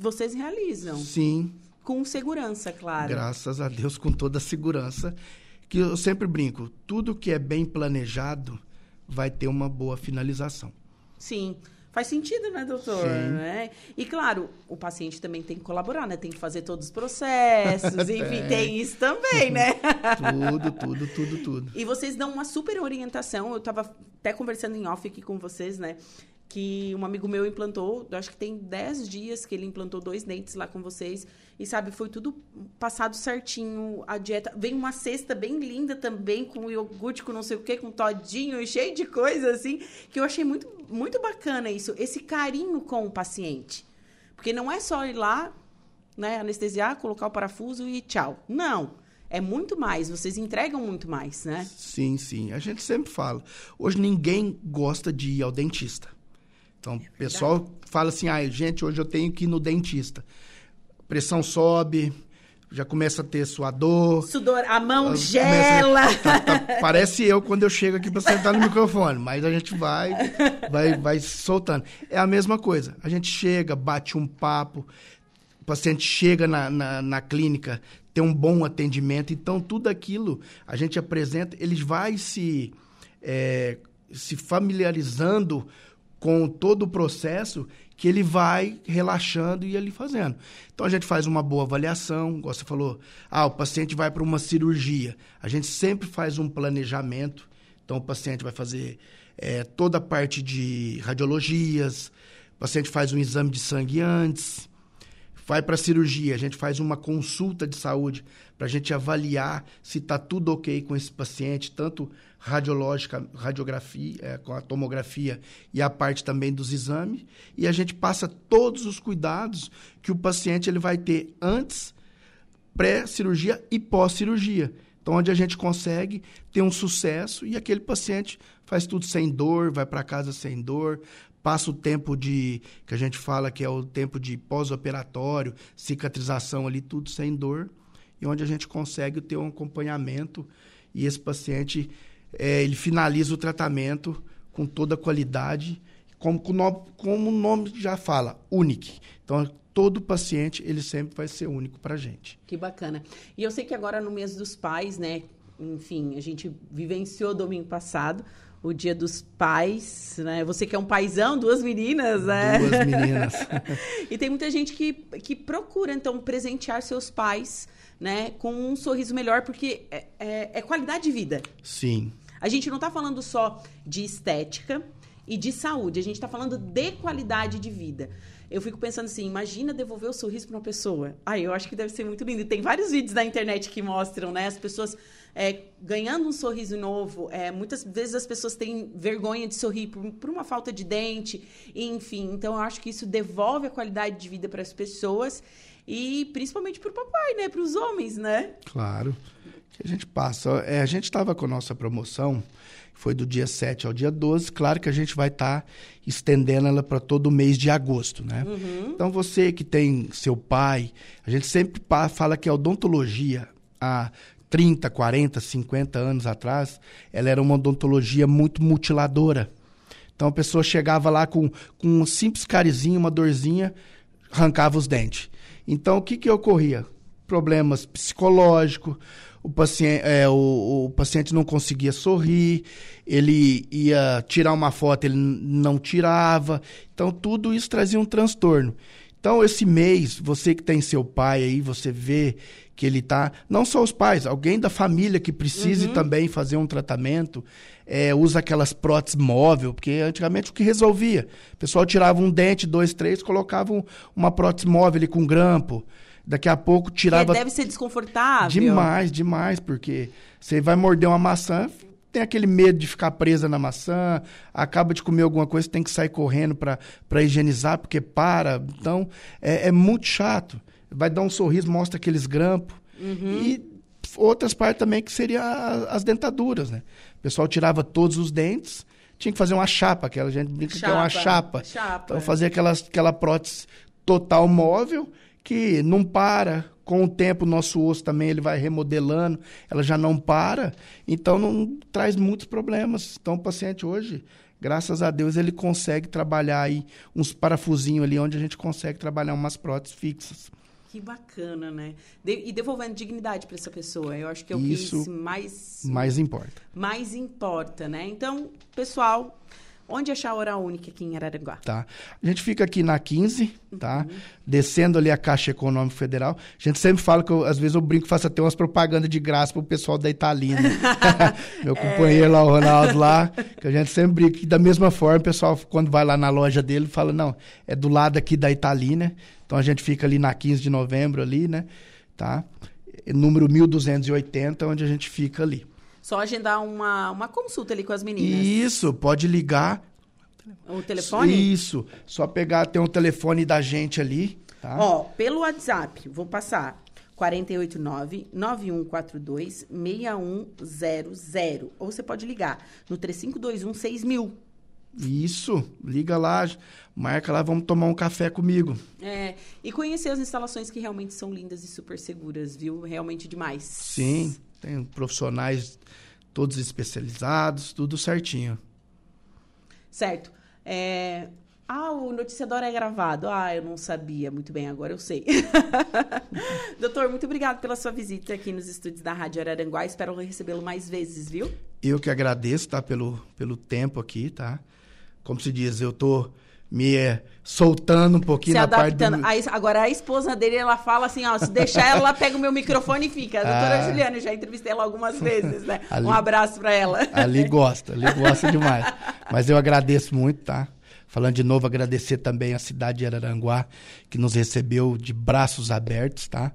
vocês realizam. Sim, Com segurança, claro. graças a Deus, com toda a segurança. Que eu sempre brinco, tudo que é bem planejado vai ter uma boa finalização. Sim. Faz sentido, né, doutor? Né? E claro, o paciente também tem que colaborar, né? Tem que fazer todos os processos, enfim, tem isso também, né? Tudo, tudo, tudo, tudo. E vocês dão uma super orientação. Eu estava até conversando em off aqui com vocês, né? Que um amigo meu implantou, acho que tem 10 dias que ele implantou dois dentes lá com vocês. E sabe, foi tudo passado certinho. A dieta. Vem uma cesta bem linda também, com iogurte, com não sei o que, com todinho e cheio de coisa, assim. Que eu achei muito, muito bacana isso. Esse carinho com o paciente. Porque não é só ir lá, né, anestesiar, colocar o parafuso e tchau. Não. É muito mais. Vocês entregam muito mais, né? Sim, sim. A gente sempre fala. Hoje ninguém gosta de ir ao dentista. Então, o pessoal fala assim: ah, gente, hoje eu tenho que ir no dentista. Pressão sobe, já começa a ter suador. Sudor, a mão Começa- gela. tá- tá- parece eu quando eu chego aqui para sentar no microfone, mas a gente vai, vai, vai soltando. É a mesma coisa. A gente chega, bate um papo, o paciente chega na, na, na clínica, tem um bom atendimento, então tudo aquilo a gente apresenta, ele vai se, é, se familiarizando com todo o processo que ele vai relaxando e ele fazendo. Então a gente faz uma boa avaliação, igual você falou, ah, o paciente vai para uma cirurgia. A gente sempre faz um planejamento. Então o paciente vai fazer é, toda a parte de radiologias, o paciente faz um exame de sangue antes, vai para a cirurgia, a gente faz uma consulta de saúde para a gente avaliar se está tudo ok com esse paciente, tanto radiológica, radiografia, é, com a tomografia e a parte também dos exames, e a gente passa todos os cuidados que o paciente ele vai ter antes, pré-cirurgia e pós-cirurgia. Então, onde a gente consegue ter um sucesso e aquele paciente faz tudo sem dor, vai para casa sem dor, passa o tempo de que a gente fala que é o tempo de pós-operatório, cicatrização ali, tudo sem dor, e onde a gente consegue ter um acompanhamento e esse paciente é, ele finaliza o tratamento com toda a qualidade, como, com o nome- como o nome já fala, único. Então, todo paciente ele sempre vai ser único para a gente. Que bacana. E eu sei que agora no mês dos pais, né? Enfim, a gente vivenciou domingo passado o Dia dos Pais, né? Você que é um paizão, duas meninas, né? Duas meninas. e tem muita gente que, que procura, então, presentear seus pais, né? Com um sorriso melhor, porque é, é- é qualidade de vida. Sim. A gente não está falando só de estética e de saúde, a gente está falando de qualidade de vida. Eu fico pensando assim, imagina devolver o sorriso para uma pessoa. Ai, eu acho que deve ser muito lindo. E Tem vários vídeos na internet que mostram, né? As pessoas é, ganhando um sorriso novo. É, muitas vezes as pessoas têm vergonha de sorrir por, por uma falta de dente, enfim. Então, eu acho que isso devolve a qualidade de vida para as pessoas. e principalmente para o papai, né? Para os homens, né? Claro. Que a gente passa. É, a gente estava com a nossa promoção, foi do dia 7 ao dia 12. Claro que a gente vai estar tá estendendo ela para todo o mês de agosto, né? Uhum. Então você que tem seu pai, a gente sempre fala que a odontologia, a 30, 40, 50 anos atrás, ela era uma odontologia muito mutiladora. Então a pessoa chegava lá com, com um simples carizinho, uma dorzinha, arrancava os dentes. Então o que, que ocorria? Problemas psicológicos, o paciente, é, o, o, paciente não conseguia sorrir, ele ia tirar uma foto, ele não tirava. Então tudo isso trazia um transtorno. Então, esse mês, você que tem seu pai aí, você vê que ele está. Não só os pais, alguém da família que precise uhum. também fazer um tratamento, é, usa aquelas próteses móvel, porque antigamente o que resolvia? O pessoal tirava um dente, dois, três, colocava uma prótese móvel ali com grampo. Daqui a pouco tirava. Que deve ser desconfortável. Demais, demais, porque você vai morder uma maçã, tem aquele medo de ficar presa na maçã, acaba de comer alguma coisa, tem que sair correndo para higienizar, porque para. Então, é, é, muito chato. Vai dar um sorriso, mostra aqueles grampos. Uhum. E outras partes também que seriam as dentaduras, né? O pessoal tirava todos os dentes, tinha que fazer uma chapa, aquela gente brinca chapa. que é uma chapa. chapa. Então, fazer aquelas, aquela prótese total móvel que não para, com o tempo, o nosso osso também ele vai remodelando, ela já não para, então não traz muitos problemas. Então, o paciente hoje, graças a Deus, ele consegue trabalhar aí uns parafusinhos ali, onde a gente consegue trabalhar umas próteses fixas. Que bacana, né? De, e devolvendo dignidade para essa pessoa. Eu acho que é o Isso que mais... mais importa. Mais importa, né? Então, pessoal, Onde achar a hora única aqui em Araranguá? Tá. A gente fica aqui na 15, tá? Uhum. Descendo ali a Caixa Econômica Federal. A gente sempre fala que eu, às vezes eu brinco, faço até umas propagandas de graça pro pessoal da Italina. Meu companheiro é... lá, o Ronaldo lá, que a gente sempre brinca. Que da mesma forma, o pessoal, quando vai lá na loja dele, fala, não, é do lado aqui da Italina. Então a gente fica ali na 15 de novembro ali, né? Tá? Número 1280, onde a gente fica ali. Só agendar uma, uma consulta ali com as meninas. Isso, pode ligar. O telefone? Isso, só pegar, tem um telefone da gente ali, tá? Ó, pelo WhatsApp, vou passar. 489-9142-6100. Ou você pode ligar no 3521-6000. Isso, liga lá, marca lá, vamos tomar um café comigo. É, e conhecer as instalações que realmente são lindas e super seguras, viu? Realmente demais. Sim, tem profissionais todos especializados, tudo certinho. Certo. É... Ah, o noticiador é gravado. Ah, eu não sabia. Muito bem, agora eu sei. Doutor, muito obrigado pela sua visita aqui nos estúdios da Rádio Araranguá. Espero recebê-lo mais vezes, viu? Eu que agradeço, tá? Pelo, pelo tempo aqui, tá? Como se diz, eu tô me é, soltando um pouquinho se na adaptando. parte do... agora, a esposa dele, ela fala assim, ó, se deixar ela, pega o meu microfone e fica. A doutora ah. Juliana, já entrevistei ela algumas vezes, né? Ali, um abraço para ela. Ali gosta, ali gosta demais. Mas eu agradeço muito, tá? Falando de novo, agradecer também a cidade de Araranguá, que nos recebeu de braços abertos, tá?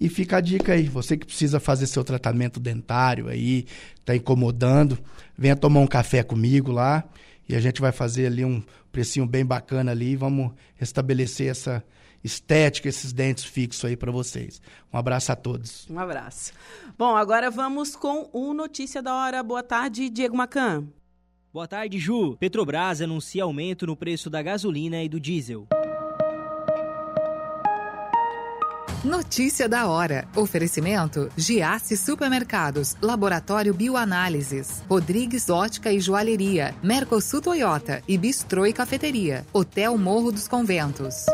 E fica a dica aí, você que precisa fazer seu tratamento dentário aí, tá incomodando, venha tomar um café comigo lá e a gente vai fazer ali um precinho bem bacana ali e vamos restabelecer essa estética, esses dentes fixos aí para vocês. Um abraço a todos. Um abraço. Bom, agora vamos com o Notícia da Hora. Boa tarde, Diego Macan. Boa tarde, Ju. Petrobras anuncia aumento no preço da gasolina e do diesel. Notícia da hora. Oferecimento: Giasse Supermercados, Laboratório Bioanálises, Rodrigues Ótica e Joalheria, Mercosul Toyota e Bistrô e Cafeteria, Hotel Morro dos Conventos.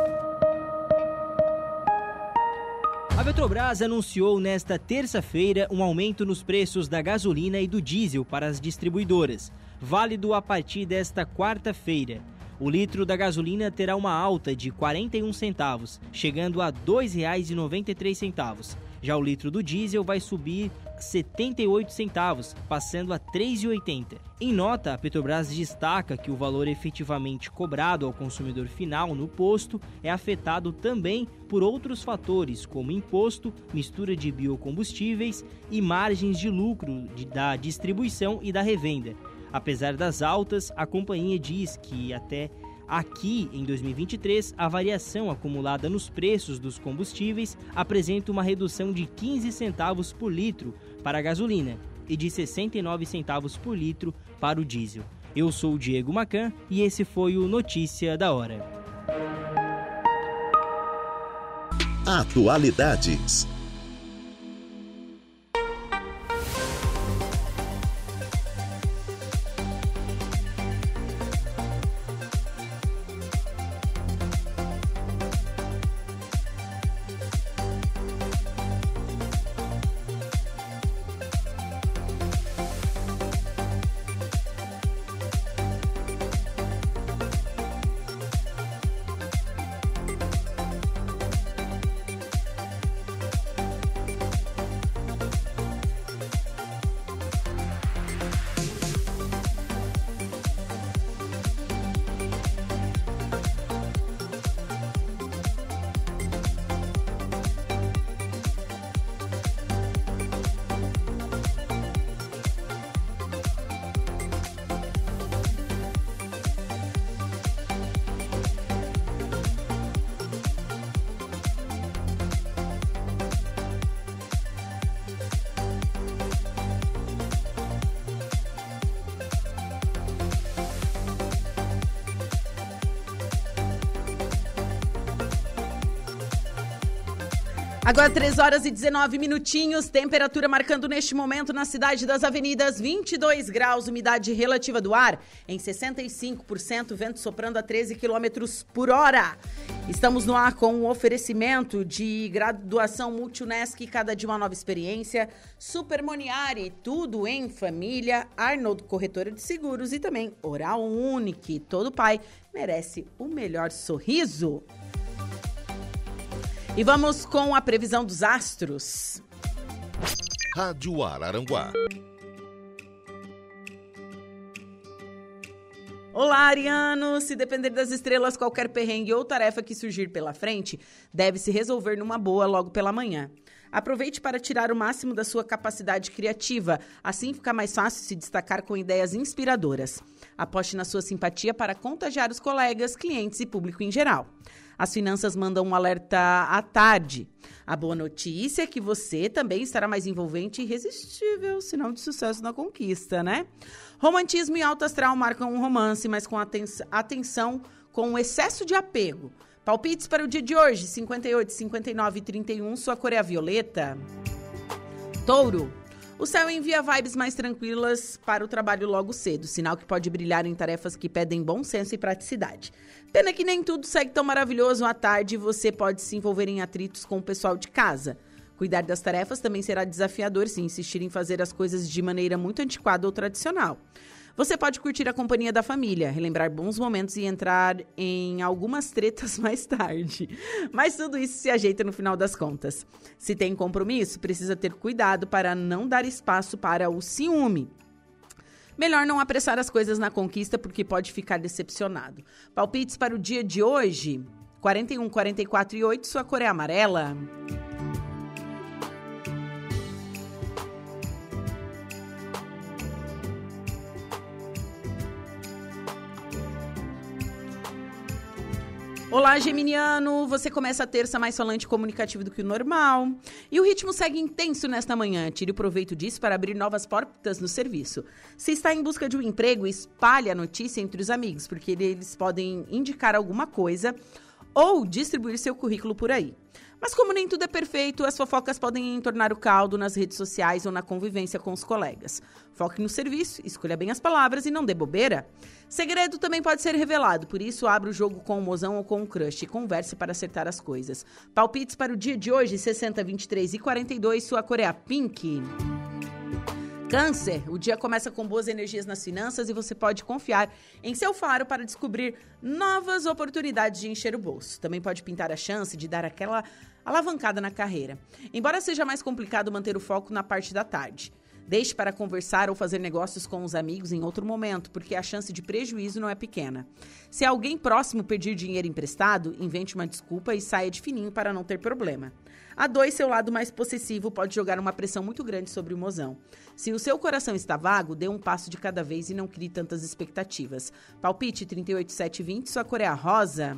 A Petrobras anunciou nesta terça-feira um aumento nos preços da gasolina e do diesel para as distribuidoras, válido a partir desta quarta-feira. O litro da gasolina terá uma alta de 41 centavos, chegando a R$ 2,93. Já o litro do diesel vai subir 78 centavos, passando a R$ 3,80. Em nota, a Petrobras destaca que o valor efetivamente cobrado ao consumidor final no posto é afetado também por outros fatores, como imposto, mistura de biocombustíveis e margens de lucro da distribuição e da revenda. Apesar das altas, a companhia diz que até Aqui, em 2023, a variação acumulada nos preços dos combustíveis apresenta uma redução de 15 centavos por litro para a gasolina e de 69 centavos por litro para o diesel. Eu sou o Diego Macan e esse foi o Notícia da Hora. Atualidades. Agora 3 horas e 19 minutinhos, temperatura marcando neste momento na cidade das avenidas 22 graus, umidade relativa do ar em 65%, vento soprando a 13 quilômetros por hora. Estamos no ar com um oferecimento de graduação Multunesc, cada dia uma nova experiência, Super Moniari, tudo em família, Arnold Corretora de Seguros e também Oral Unique. Todo pai merece o melhor sorriso. E vamos com a previsão dos astros. Rádio Araranguá. Olá, Ariano! Se depender das estrelas, qualquer perrengue ou tarefa que surgir pela frente deve se resolver numa boa logo pela manhã. Aproveite para tirar o máximo da sua capacidade criativa, assim fica mais fácil se destacar com ideias inspiradoras. Aposte na sua simpatia para contagiar os colegas, clientes e público em geral. As finanças mandam um alerta à tarde. A boa notícia é que você também estará mais envolvente e irresistível, sinal de sucesso na conquista, né? Romantismo e alto astral marcam um romance, mas com aten atenção com excesso de apego. Palpites para o dia de hoje: 58, 59 e 31. Sua cor é a violeta. Touro. O céu envia vibes mais tranquilas para o trabalho logo cedo, sinal que pode brilhar em tarefas que pedem bom senso e praticidade. Pena que nem tudo segue tão maravilhoso à tarde e você pode se envolver em atritos com o pessoal de casa. Cuidar das tarefas também será desafiador se insistir em fazer as coisas de maneira muito antiquada ou tradicional. Você pode curtir a companhia da família, relembrar bons momentos e entrar em algumas tretas mais tarde. Mas tudo isso se ajeita no final das contas. Se tem compromisso, precisa ter cuidado para não dar espaço para o ciúme. Melhor não apressar as coisas na conquista porque pode ficar decepcionado. Palpites para o dia de hoje: 41, 44 e 8, sua cor é amarela. Olá, Geminiano! Você começa a terça mais falante e comunicativo do que o normal. E o ritmo segue intenso nesta manhã. Tire o proveito disso para abrir novas portas no serviço. Se está em busca de um emprego, espalhe a notícia entre os amigos, porque eles podem indicar alguma coisa ou distribuir seu currículo por aí. Mas como nem tudo é perfeito, as fofocas podem entornar o caldo nas redes sociais ou na convivência com os colegas. Foque no serviço, escolha bem as palavras e não dê bobeira. Segredo também pode ser revelado, por isso abra o jogo com o mozão ou com o crush e converse para acertar as coisas. Palpites para o dia de hoje, 60, 23 e 42, sua cor é pink. Câncer, o dia começa com boas energias nas finanças e você pode confiar em seu faro para descobrir novas oportunidades de encher o bolso. Também pode pintar a chance de dar aquela alavancada na carreira. Embora seja mais complicado manter o foco na parte da tarde. Deixe para conversar ou fazer negócios com os amigos em outro momento, porque a chance de prejuízo não é pequena. Se alguém próximo pedir dinheiro emprestado, invente uma desculpa e saia de fininho para não ter problema. A 2, seu lado mais possessivo pode jogar uma pressão muito grande sobre o mozão. Se o seu coração está vago, dê um passo de cada vez e não crie tantas expectativas. Palpite 38720, sua cor é a rosa.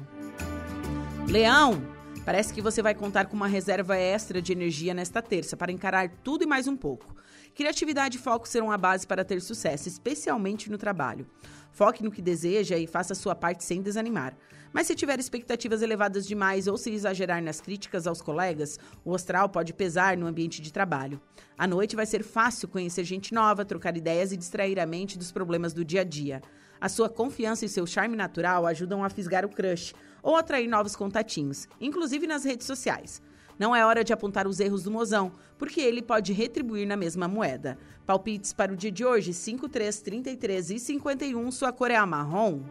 Leão, parece que você vai contar com uma reserva extra de energia nesta terça para encarar tudo e mais um pouco. Criatividade e foco serão a base para ter sucesso, especialmente no trabalho. Foque no que deseja e faça sua parte sem desanimar. Mas se tiver expectativas elevadas demais ou se exagerar nas críticas aos colegas, o astral pode pesar no ambiente de trabalho. À noite vai ser fácil conhecer gente nova, trocar ideias e distrair a mente dos problemas do dia a dia. A sua confiança e seu charme natural ajudam a fisgar o crush ou atrair novos contatinhos, inclusive nas redes sociais. Não é hora de apontar os erros do mozão, porque ele pode retribuir na mesma moeda. Palpites para o dia de hoje: 5, 3, 33 e 51. Sua cor é a marrom.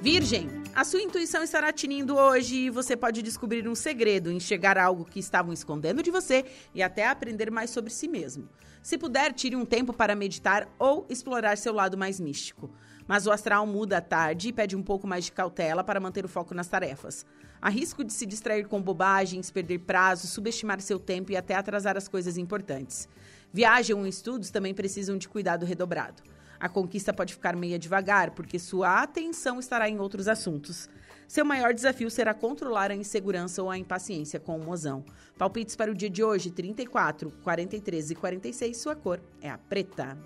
Virgem, a sua intuição estará tinindo hoje e você pode descobrir um segredo, enxergar algo que estavam escondendo de você e até aprender mais sobre si mesmo. Se puder, tire um tempo para meditar ou explorar seu lado mais místico. Mas o astral muda à tarde e pede um pouco mais de cautela para manter o foco nas tarefas. Há risco de se distrair com bobagens, perder prazo, subestimar seu tempo e até atrasar as coisas importantes. Viagem ou estudos também precisam de cuidado redobrado. A conquista pode ficar meia devagar, porque sua atenção estará em outros assuntos. Seu maior desafio será controlar a insegurança ou a impaciência com o mozão. Palpites para o dia de hoje: 34, 43 e 46. Sua cor é a preta.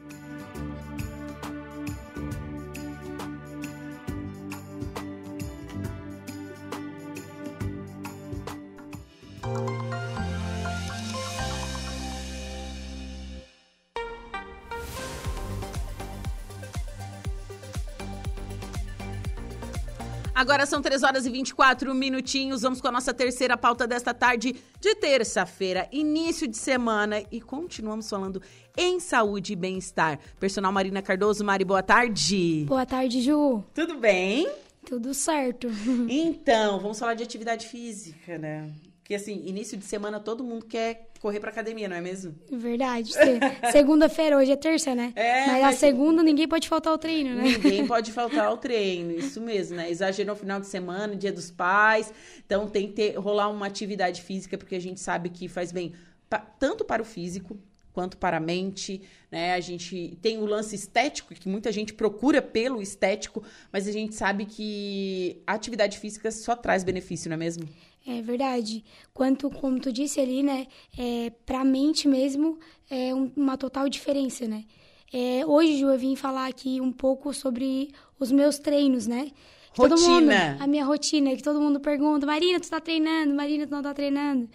Agora são 3 horas e 24 minutinhos. Vamos com a nossa terceira pauta desta tarde de terça-feira, início de semana. E continuamos falando em saúde e bem-estar. Personal Marina Cardoso. Mari, boa tarde. Boa tarde, Ju. Tudo bem? Tudo certo. Então, vamos falar de atividade física, né? Porque, assim, início de semana todo mundo quer correr pra academia, não é mesmo? Verdade. Segunda-feira, hoje é terça, né? É, mas, mas- a segunda ninguém pode faltar ao treino, né? Ninguém pode faltar ao treino, isso mesmo, né? Exagero no final de semana, dia dos pais. Então tem que ter, rolar uma atividade física, porque a gente sabe que faz bem pa- tanto para o físico quanto para a mente, né? A gente tem o lance estético, que muita gente procura pelo estético, mas a gente sabe que a atividade física só traz benefício, não é mesmo? É verdade. Quanto, como tu disse ali, né? É, pra mente mesmo, é um- uma total diferença, né? É, hoje, Ju, eu vim falar aqui um pouco sobre os meus treinos, né? Que Todo mundo, Rotina. a minha rotina, que todo mundo pergunta, Marina, tu tá treinando? Marina, tu não tá treinando?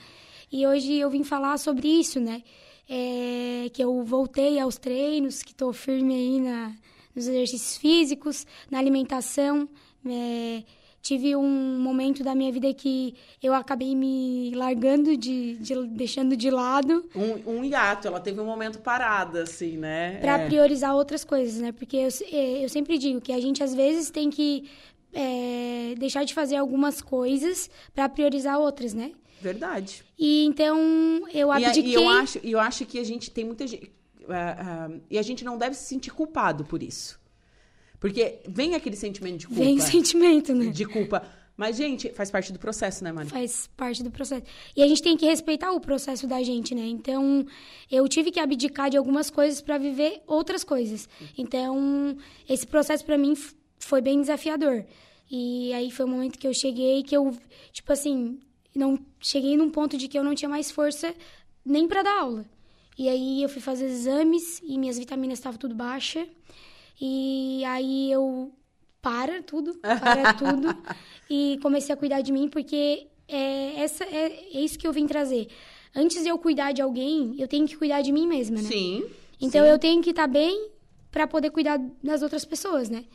E hoje eu vim falar sobre isso, né? É, que eu voltei aos treinos, que tô firme aí na, nos exercícios físicos, na alimentação. é, tive um momento da minha vida que eu acabei me largando, de, de- deixando de lado Um, um hiato, ela teve um momento parada, assim, né? para É. priorizar outras coisas, né? Porque eu, eh, eu sempre digo que a gente às vezes tem que eh, deixar de fazer algumas coisas para priorizar outras, né? Verdade. E então eu abdiquei. e eu acho, eu acho que a gente tem muita gente. ah, ah, e a gente não deve se sentir culpado por isso. Porque vem aquele sentimento de culpa. Vem sentimento, né? De culpa. Mas, gente, faz parte do processo, né, Mari? Faz parte do processo. E a gente tem que respeitar o processo da gente, né? Então, eu tive que abdicar de algumas coisas para viver outras coisas. Então, esse processo para mim foi bem desafiador. E aí foi o momento que eu cheguei que eu, tipo assim, não cheguei num ponto de que eu não tinha mais força nem para dar aula. E aí eu fui fazer exames e minhas vitaminas estavam tudo baixa. E aí eu para tudo, para tudo e comecei a cuidar de mim porque é essa é, é isso que eu vim trazer. Antes de eu cuidar de alguém, eu tenho que cuidar de mim mesma, né? Sim. Então sim. eu tenho que estar bem para poder cuidar das outras pessoas, né?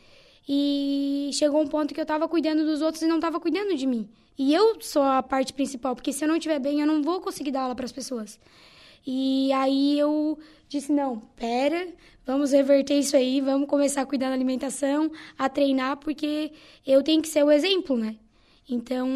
E chegou um ponto que eu tava cuidando dos outros e não tava cuidando de mim. E eu sou a parte principal, porque se eu não estiver bem, eu não vou conseguir dar aula para as pessoas. E aí eu disse: não, pera, vamos reverter isso aí, vamos começar a cuidar da alimentação, a treinar, porque eu tenho que ser o exemplo, né? Então,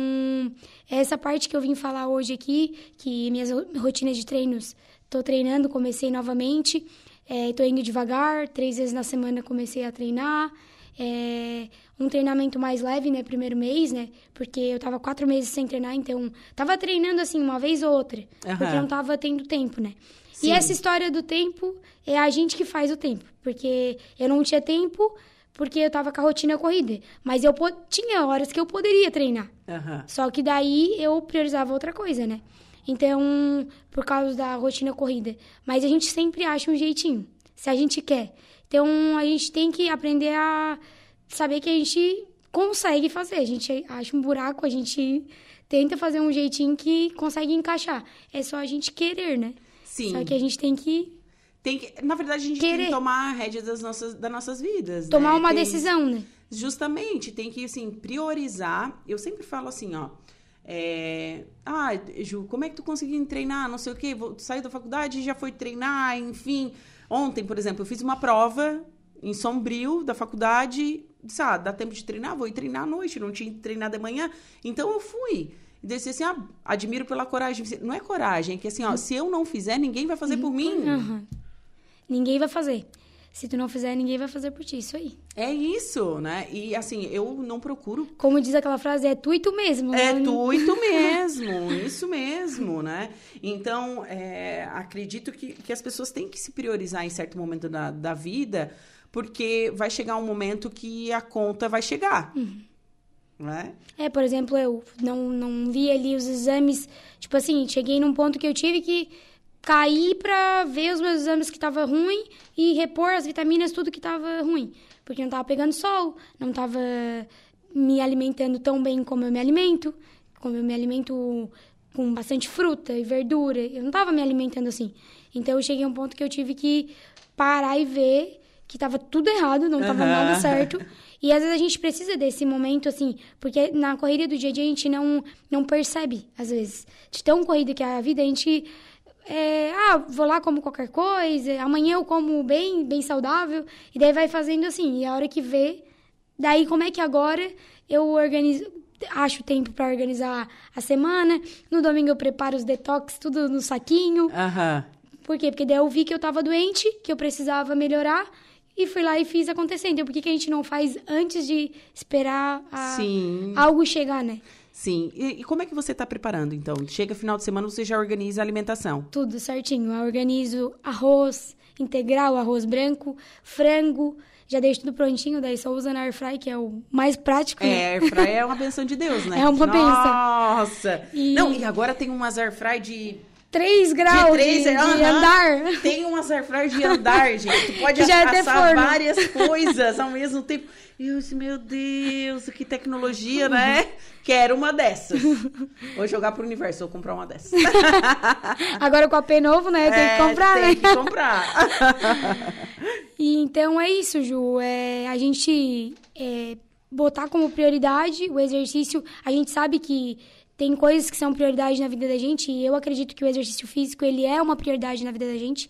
essa parte que eu vim falar hoje aqui, que minhas ro- rotinas de treinos, tô treinando, comecei novamente, é, tô indo devagar, três vezes na semana comecei a treinar, é, um treinamento mais leve, né? Primeiro mês, né? Porque eu tava quatro meses sem treinar, então tava treinando assim uma vez ou outra, Aham. porque não tava tendo tempo, né? Sim. E essa história do tempo é a gente que faz o tempo, porque eu não tinha tempo porque eu tava com a rotina corrida, mas eu tinha horas que eu poderia treinar. Aham. Só que daí eu priorizava outra coisa, né? Então, por causa da rotina corrida. Mas a gente sempre acha um jeitinho, se a gente quer. Então, a gente tem que aprender a saber que a gente consegue fazer. A gente acha um buraco, a gente tenta fazer um jeitinho que consegue encaixar. É só a gente querer, né? Sim. Só que a gente tem que Tem que, na verdade, a gente tem que Querer. tomar a rédea das nossas, das nossas vidas. tomar né? uma Tem- decisão, né? Justamente, tem que, assim, priorizar. Eu sempre falo assim, ó. é, ah, Ju, como é que tu conseguiu treinar? Não sei o quê. Vou, tu saiu da faculdade e já foi treinar, enfim. Ontem, por exemplo, eu fiz uma prova em Sombrio da faculdade. Disse, ah, dá tempo de treinar? Vou ir treinar à noite. Não tinha que treinar de manhã. Então eu fui. E disse assim, ah, admiro pela coragem. Não é coragem, é que assim, ó, se eu não fizer, ninguém vai fazer por mim. Aham. Ninguém vai fazer. Se tu não fizer, ninguém vai fazer por ti. Isso aí. É isso, né? E assim, eu não procuro Como diz aquela frase, é tu e tu mesmo. É né? tu e tu mesmo, isso mesmo, né? Então, é, acredito que, que as pessoas têm que se priorizar em certo momento da, da vida, porque vai chegar um momento que a conta vai chegar, né? É, por exemplo, eu não, não vi ali os exames. Tipo assim, cheguei num ponto que eu tive que cair pra ver os meus exames que tava ruim e repor as vitaminas, tudo que tava ruim. Porque não tava pegando sol, não tava me alimentando tão bem como eu me alimento, como eu me alimento com bastante fruta e verdura. Eu não tava me alimentando assim. Então eu cheguei a um ponto que eu tive que parar e ver que tava tudo errado, não tava Aham. nada certo. E às vezes a gente precisa desse momento, assim, porque na corrida do dia a dia a gente não, não percebe, às vezes. De tão corrida que é a vida, a gente. é, ah, vou lá, como qualquer coisa, amanhã eu como bem, bem saudável, e daí vai fazendo assim. E a hora que vê, daí como é que agora eu organizo. Acho tempo para organizar a semana. No domingo eu preparo os detox, tudo no saquinho. Aham. Por quê? Porque daí eu vi que eu tava doente, que eu precisava melhorar, e fui lá e fiz acontecer. Então, por que, que a gente não faz antes de esperar a- algo chegar, né? Sim. E, e como é que você está preparando, então? Chega final de semana, você já organiza a alimentação. Tudo certinho. Eu organizo arroz integral, arroz branco, frango, já deixo tudo prontinho, daí só usa na air fry, que é o mais prático, né? É, airfry é uma benção de Deus, né? É uma benção. Nossa! E- Não, e agora tem umas airfry de 3 graus de, três, de aham. andar. Tem umas airfryer de andar, gente. Tu pode Que já é até assar forno. várias coisas ao mesmo tempo. E eu disse, meu Deus, que tecnologia, né? Quero uma dessas. Vou jogar pro universo, vou comprar uma dessas. Agora com a P novo, né? Tem que É, comprar, tem né? que comprar. E então é isso, Ju. É, a gente é, botar como prioridade o exercício. A gente sabe que tem coisas que são prioridade na vida da gente e eu acredito que o exercício físico ele é uma prioridade na vida da gente.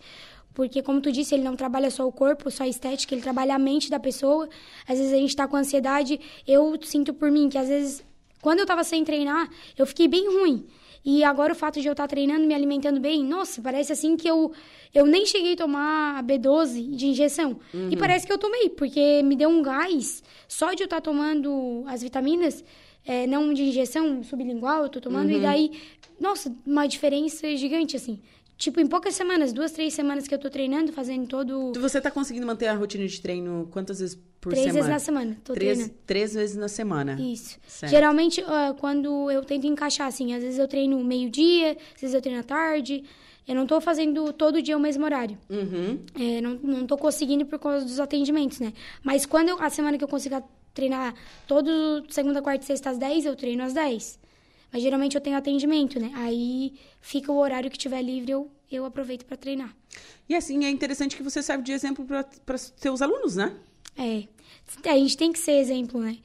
Porque, como tu disse, ele não trabalha só o corpo, só a estética, ele trabalha a mente da pessoa. Às vezes a gente tá com ansiedade. Eu sinto por mim que, às vezes, quando eu tava sem treinar, eu fiquei bem ruim. E agora o fato de eu estar treinando, me alimentando bem, nossa, parece assim que eu, eu nem cheguei a tomar a B12 de injeção. E parece que eu tomei, porque me deu um gás. Só de eu estar tomando as vitaminas, é, não de injeção sublingual, eu tô tomando, e daí, nossa, uma diferença gigante, assim. Tipo, em poucas semanas, duas, três semanas que eu tô treinando, fazendo todo. Você tá conseguindo manter a rotina de treino quantas vezes por três semana? vezes na semana. Tô três, treinando. três vezes na semana. Isso. Certo. Geralmente, quando eu tento encaixar, assim, às vezes eu treino meio-dia, às vezes eu treino à tarde. Eu não tô fazendo todo dia o mesmo horário. Uhum. É, não, não tô conseguindo por causa dos atendimentos, né? Mas quando eu- a semana que eu consigo treinar todo segunda, quarta e sexta às 10, eu treino às 10. Mas geralmente eu tenho atendimento, né? Aí fica o horário que tiver livre, eu, eu aproveito para treinar. E assim, é interessante que você serve de exemplo para seus alunos, né? É. A gente tem que ser exemplo, né?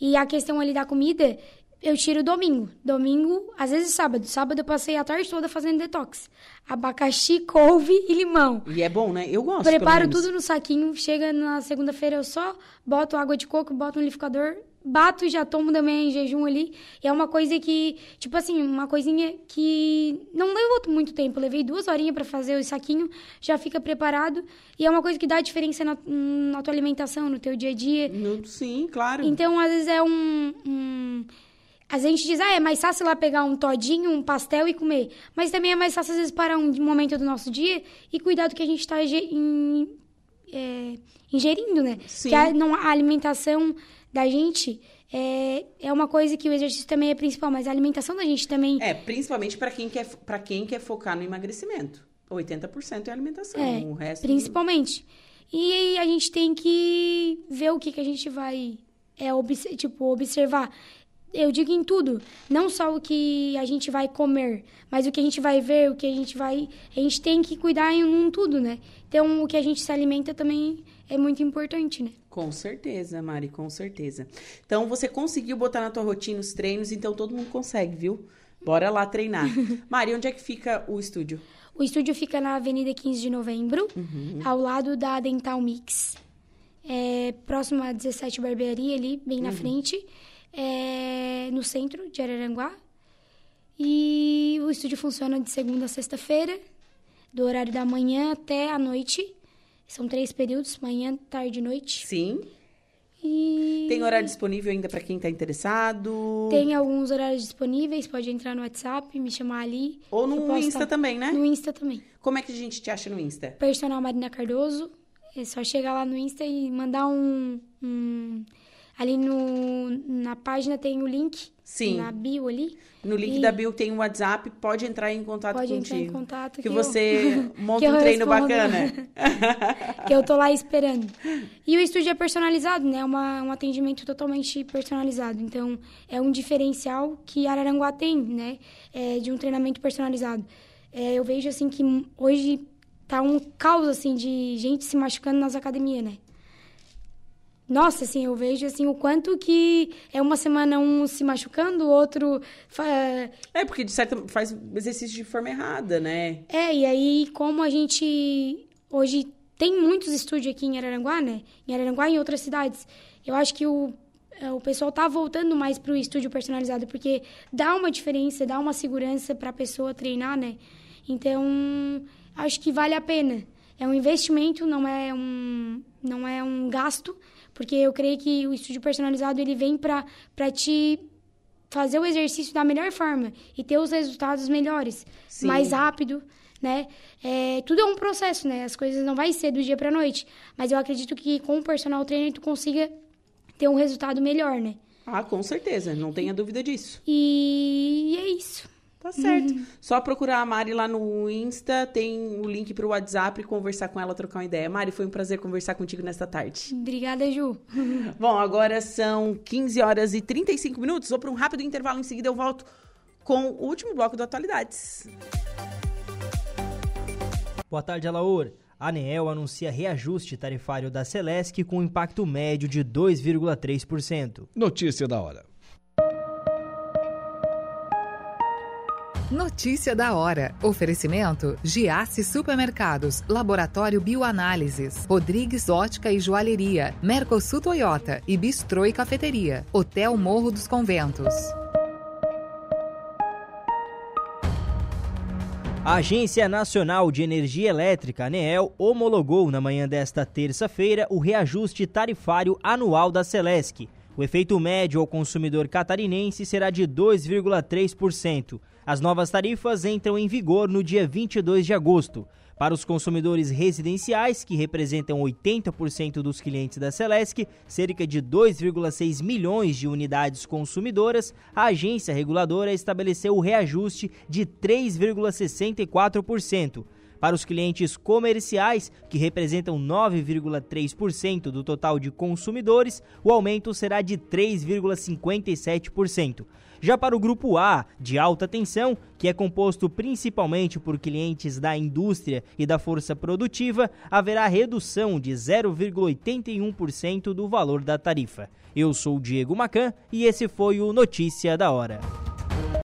E a questão ali da comida, eu tiro domingo. Domingo, às vezes sábado. Sábado eu passei a tarde toda fazendo detox. Abacaxi, couve e limão. E é bom, né? Eu gosto. Preparo tudo no saquinho, chega na segunda-feira eu só boto água de coco, boto no liquidificador, bato e já tomo também em jejum ali. E é uma coisa que, tipo assim, uma coisinha que não levou muito tempo. Eu levei duas horinhas para fazer o saquinho, já fica preparado. E é uma coisa que dá diferença na, na tua alimentação, no teu dia a dia. Sim, claro. Então, às vezes é um, um... A gente diz, ah, é mais fácil lá pegar um todinho, um pastel e comer. Mas também é mais fácil, às vezes, parar um momento do nosso dia e cuidar do que a gente está é, ingerindo, né? Sim. Que a, não, a alimentação da gente é, é uma coisa que o exercício também é principal, mas a alimentação da gente também. É, principalmente para quem, quer, quem quer focar no emagrecimento. 80% é alimentação, É, o resto... principalmente. E a gente tem que ver o que, que a gente vai é, obs tipo, observar. Eu digo em tudo, não só o que a gente vai comer, mas o que a gente vai ver, o que a gente vai. A gente tem que cuidar em um tudo, né? Então o que a gente se alimenta também é muito importante, né? Com certeza, Mari, com certeza. Então, você conseguiu botar na tua rotina os treinos, então todo mundo consegue, viu? Bora lá treinar. Mari, onde é que fica o estúdio? O estúdio fica na Avenida 15 de Novembro, ao lado da Dental Mix. É, próximo a 17 Barbearia, ali, bem na frente. É, no centro de Araranguá. E o estúdio funciona de segunda a sexta-feira, do horário da manhã até a noite. São três períodos, manhã, tarde e noite. Sim. E Tem horário disponível ainda para quem tá interessado? tem alguns horários disponíveis, pode entrar no WhatsApp, me chamar ali. Ou no Insta tá- também, né? No Insta também. Como é que a gente te acha no Insta? Personal Marina Cardoso. É só chegar lá no Insta e mandar um. um- ali no, na página tem o link. Sim. Na bio ali. No link E- da Bill tem o WhatsApp, pode entrar em contato Pode contigo. entrar em contato Que, que eu- você monta que um treino respondo. bacana. que eu tô lá esperando. E o estúdio é personalizado, né? É uma, um atendimento totalmente personalizado. Então, é um diferencial que Araranguá tem, né? É, de um treinamento personalizado. É, eu vejo, assim, que hoje tá um caos, assim, de gente se machucando nas academias, né? Nossa, assim, eu vejo, assim, o quanto que é uma semana um se machucando, o outro... fa- É, porque de certa faz exercício de forma errada, né? É, e aí, como a gente hoje tem muitos estúdios aqui em Araranguá, né? Em Araranguá e em outras cidades. Eu acho que o, é, o pessoal tá voltando mais pro estúdio personalizado, porque dá uma diferença, dá uma segurança para a pessoa treinar, né? Então, acho que vale a pena. É um investimento, não é um, não é um gasto, porque eu creio que o estúdio personalizado ele vem para te fazer o exercício da melhor forma e ter os resultados melhores, Sim. mais rápido, né? É, tudo é um processo, né? As coisas não vai ser do dia para noite, mas eu acredito que com o personal trainer tu consiga ter um resultado melhor, né? Ah, com certeza, não tenha dúvida disso. E é isso. Tá certo. Uhum. Só procurar a Mari lá no Insta, tem o link pro WhatsApp, conversar com ela, trocar uma ideia. Mari, foi um prazer conversar contigo nesta tarde. Obrigada, Ju. Bom, agora são 15 horas e 35 minutos. Vou para um rápido intervalo, em seguida eu volto com o último bloco do Atualidades. Boa tarde, Alaor. A ANEEL anuncia reajuste tarifário da Celesc com impacto médio de 2,3%. Notícia da hora. Notícia da hora. Oferecimento: Giasse Supermercados, Laboratório Bioanálises, Rodrigues Ótica e Joalheria, Mercosul Toyota e Bistrô e Cafeteria, Hotel Morro dos Conventos. A Agência Nacional de Energia Elétrica, ANEEL, homologou na manhã desta terça-feira o reajuste tarifário anual da Celesc. O efeito médio ao consumidor catarinense será de 2,3%. As novas tarifas entram em vigor no dia 22 de agosto. Para os consumidores residenciais, que representam 80% dos clientes da Celesc, cerca de 2,6 milhões de unidades consumidoras, a agência reguladora estabeleceu o reajuste de 3,64%. Para os clientes comerciais, que representam 9,3% do total de consumidores, o aumento será de 3,57%. Já para o grupo A, de alta tensão, que é composto principalmente por clientes da indústria e da força produtiva, haverá redução de 0,81% do valor da tarifa. Eu sou Diego Macan e esse foi o Notícia da Hora.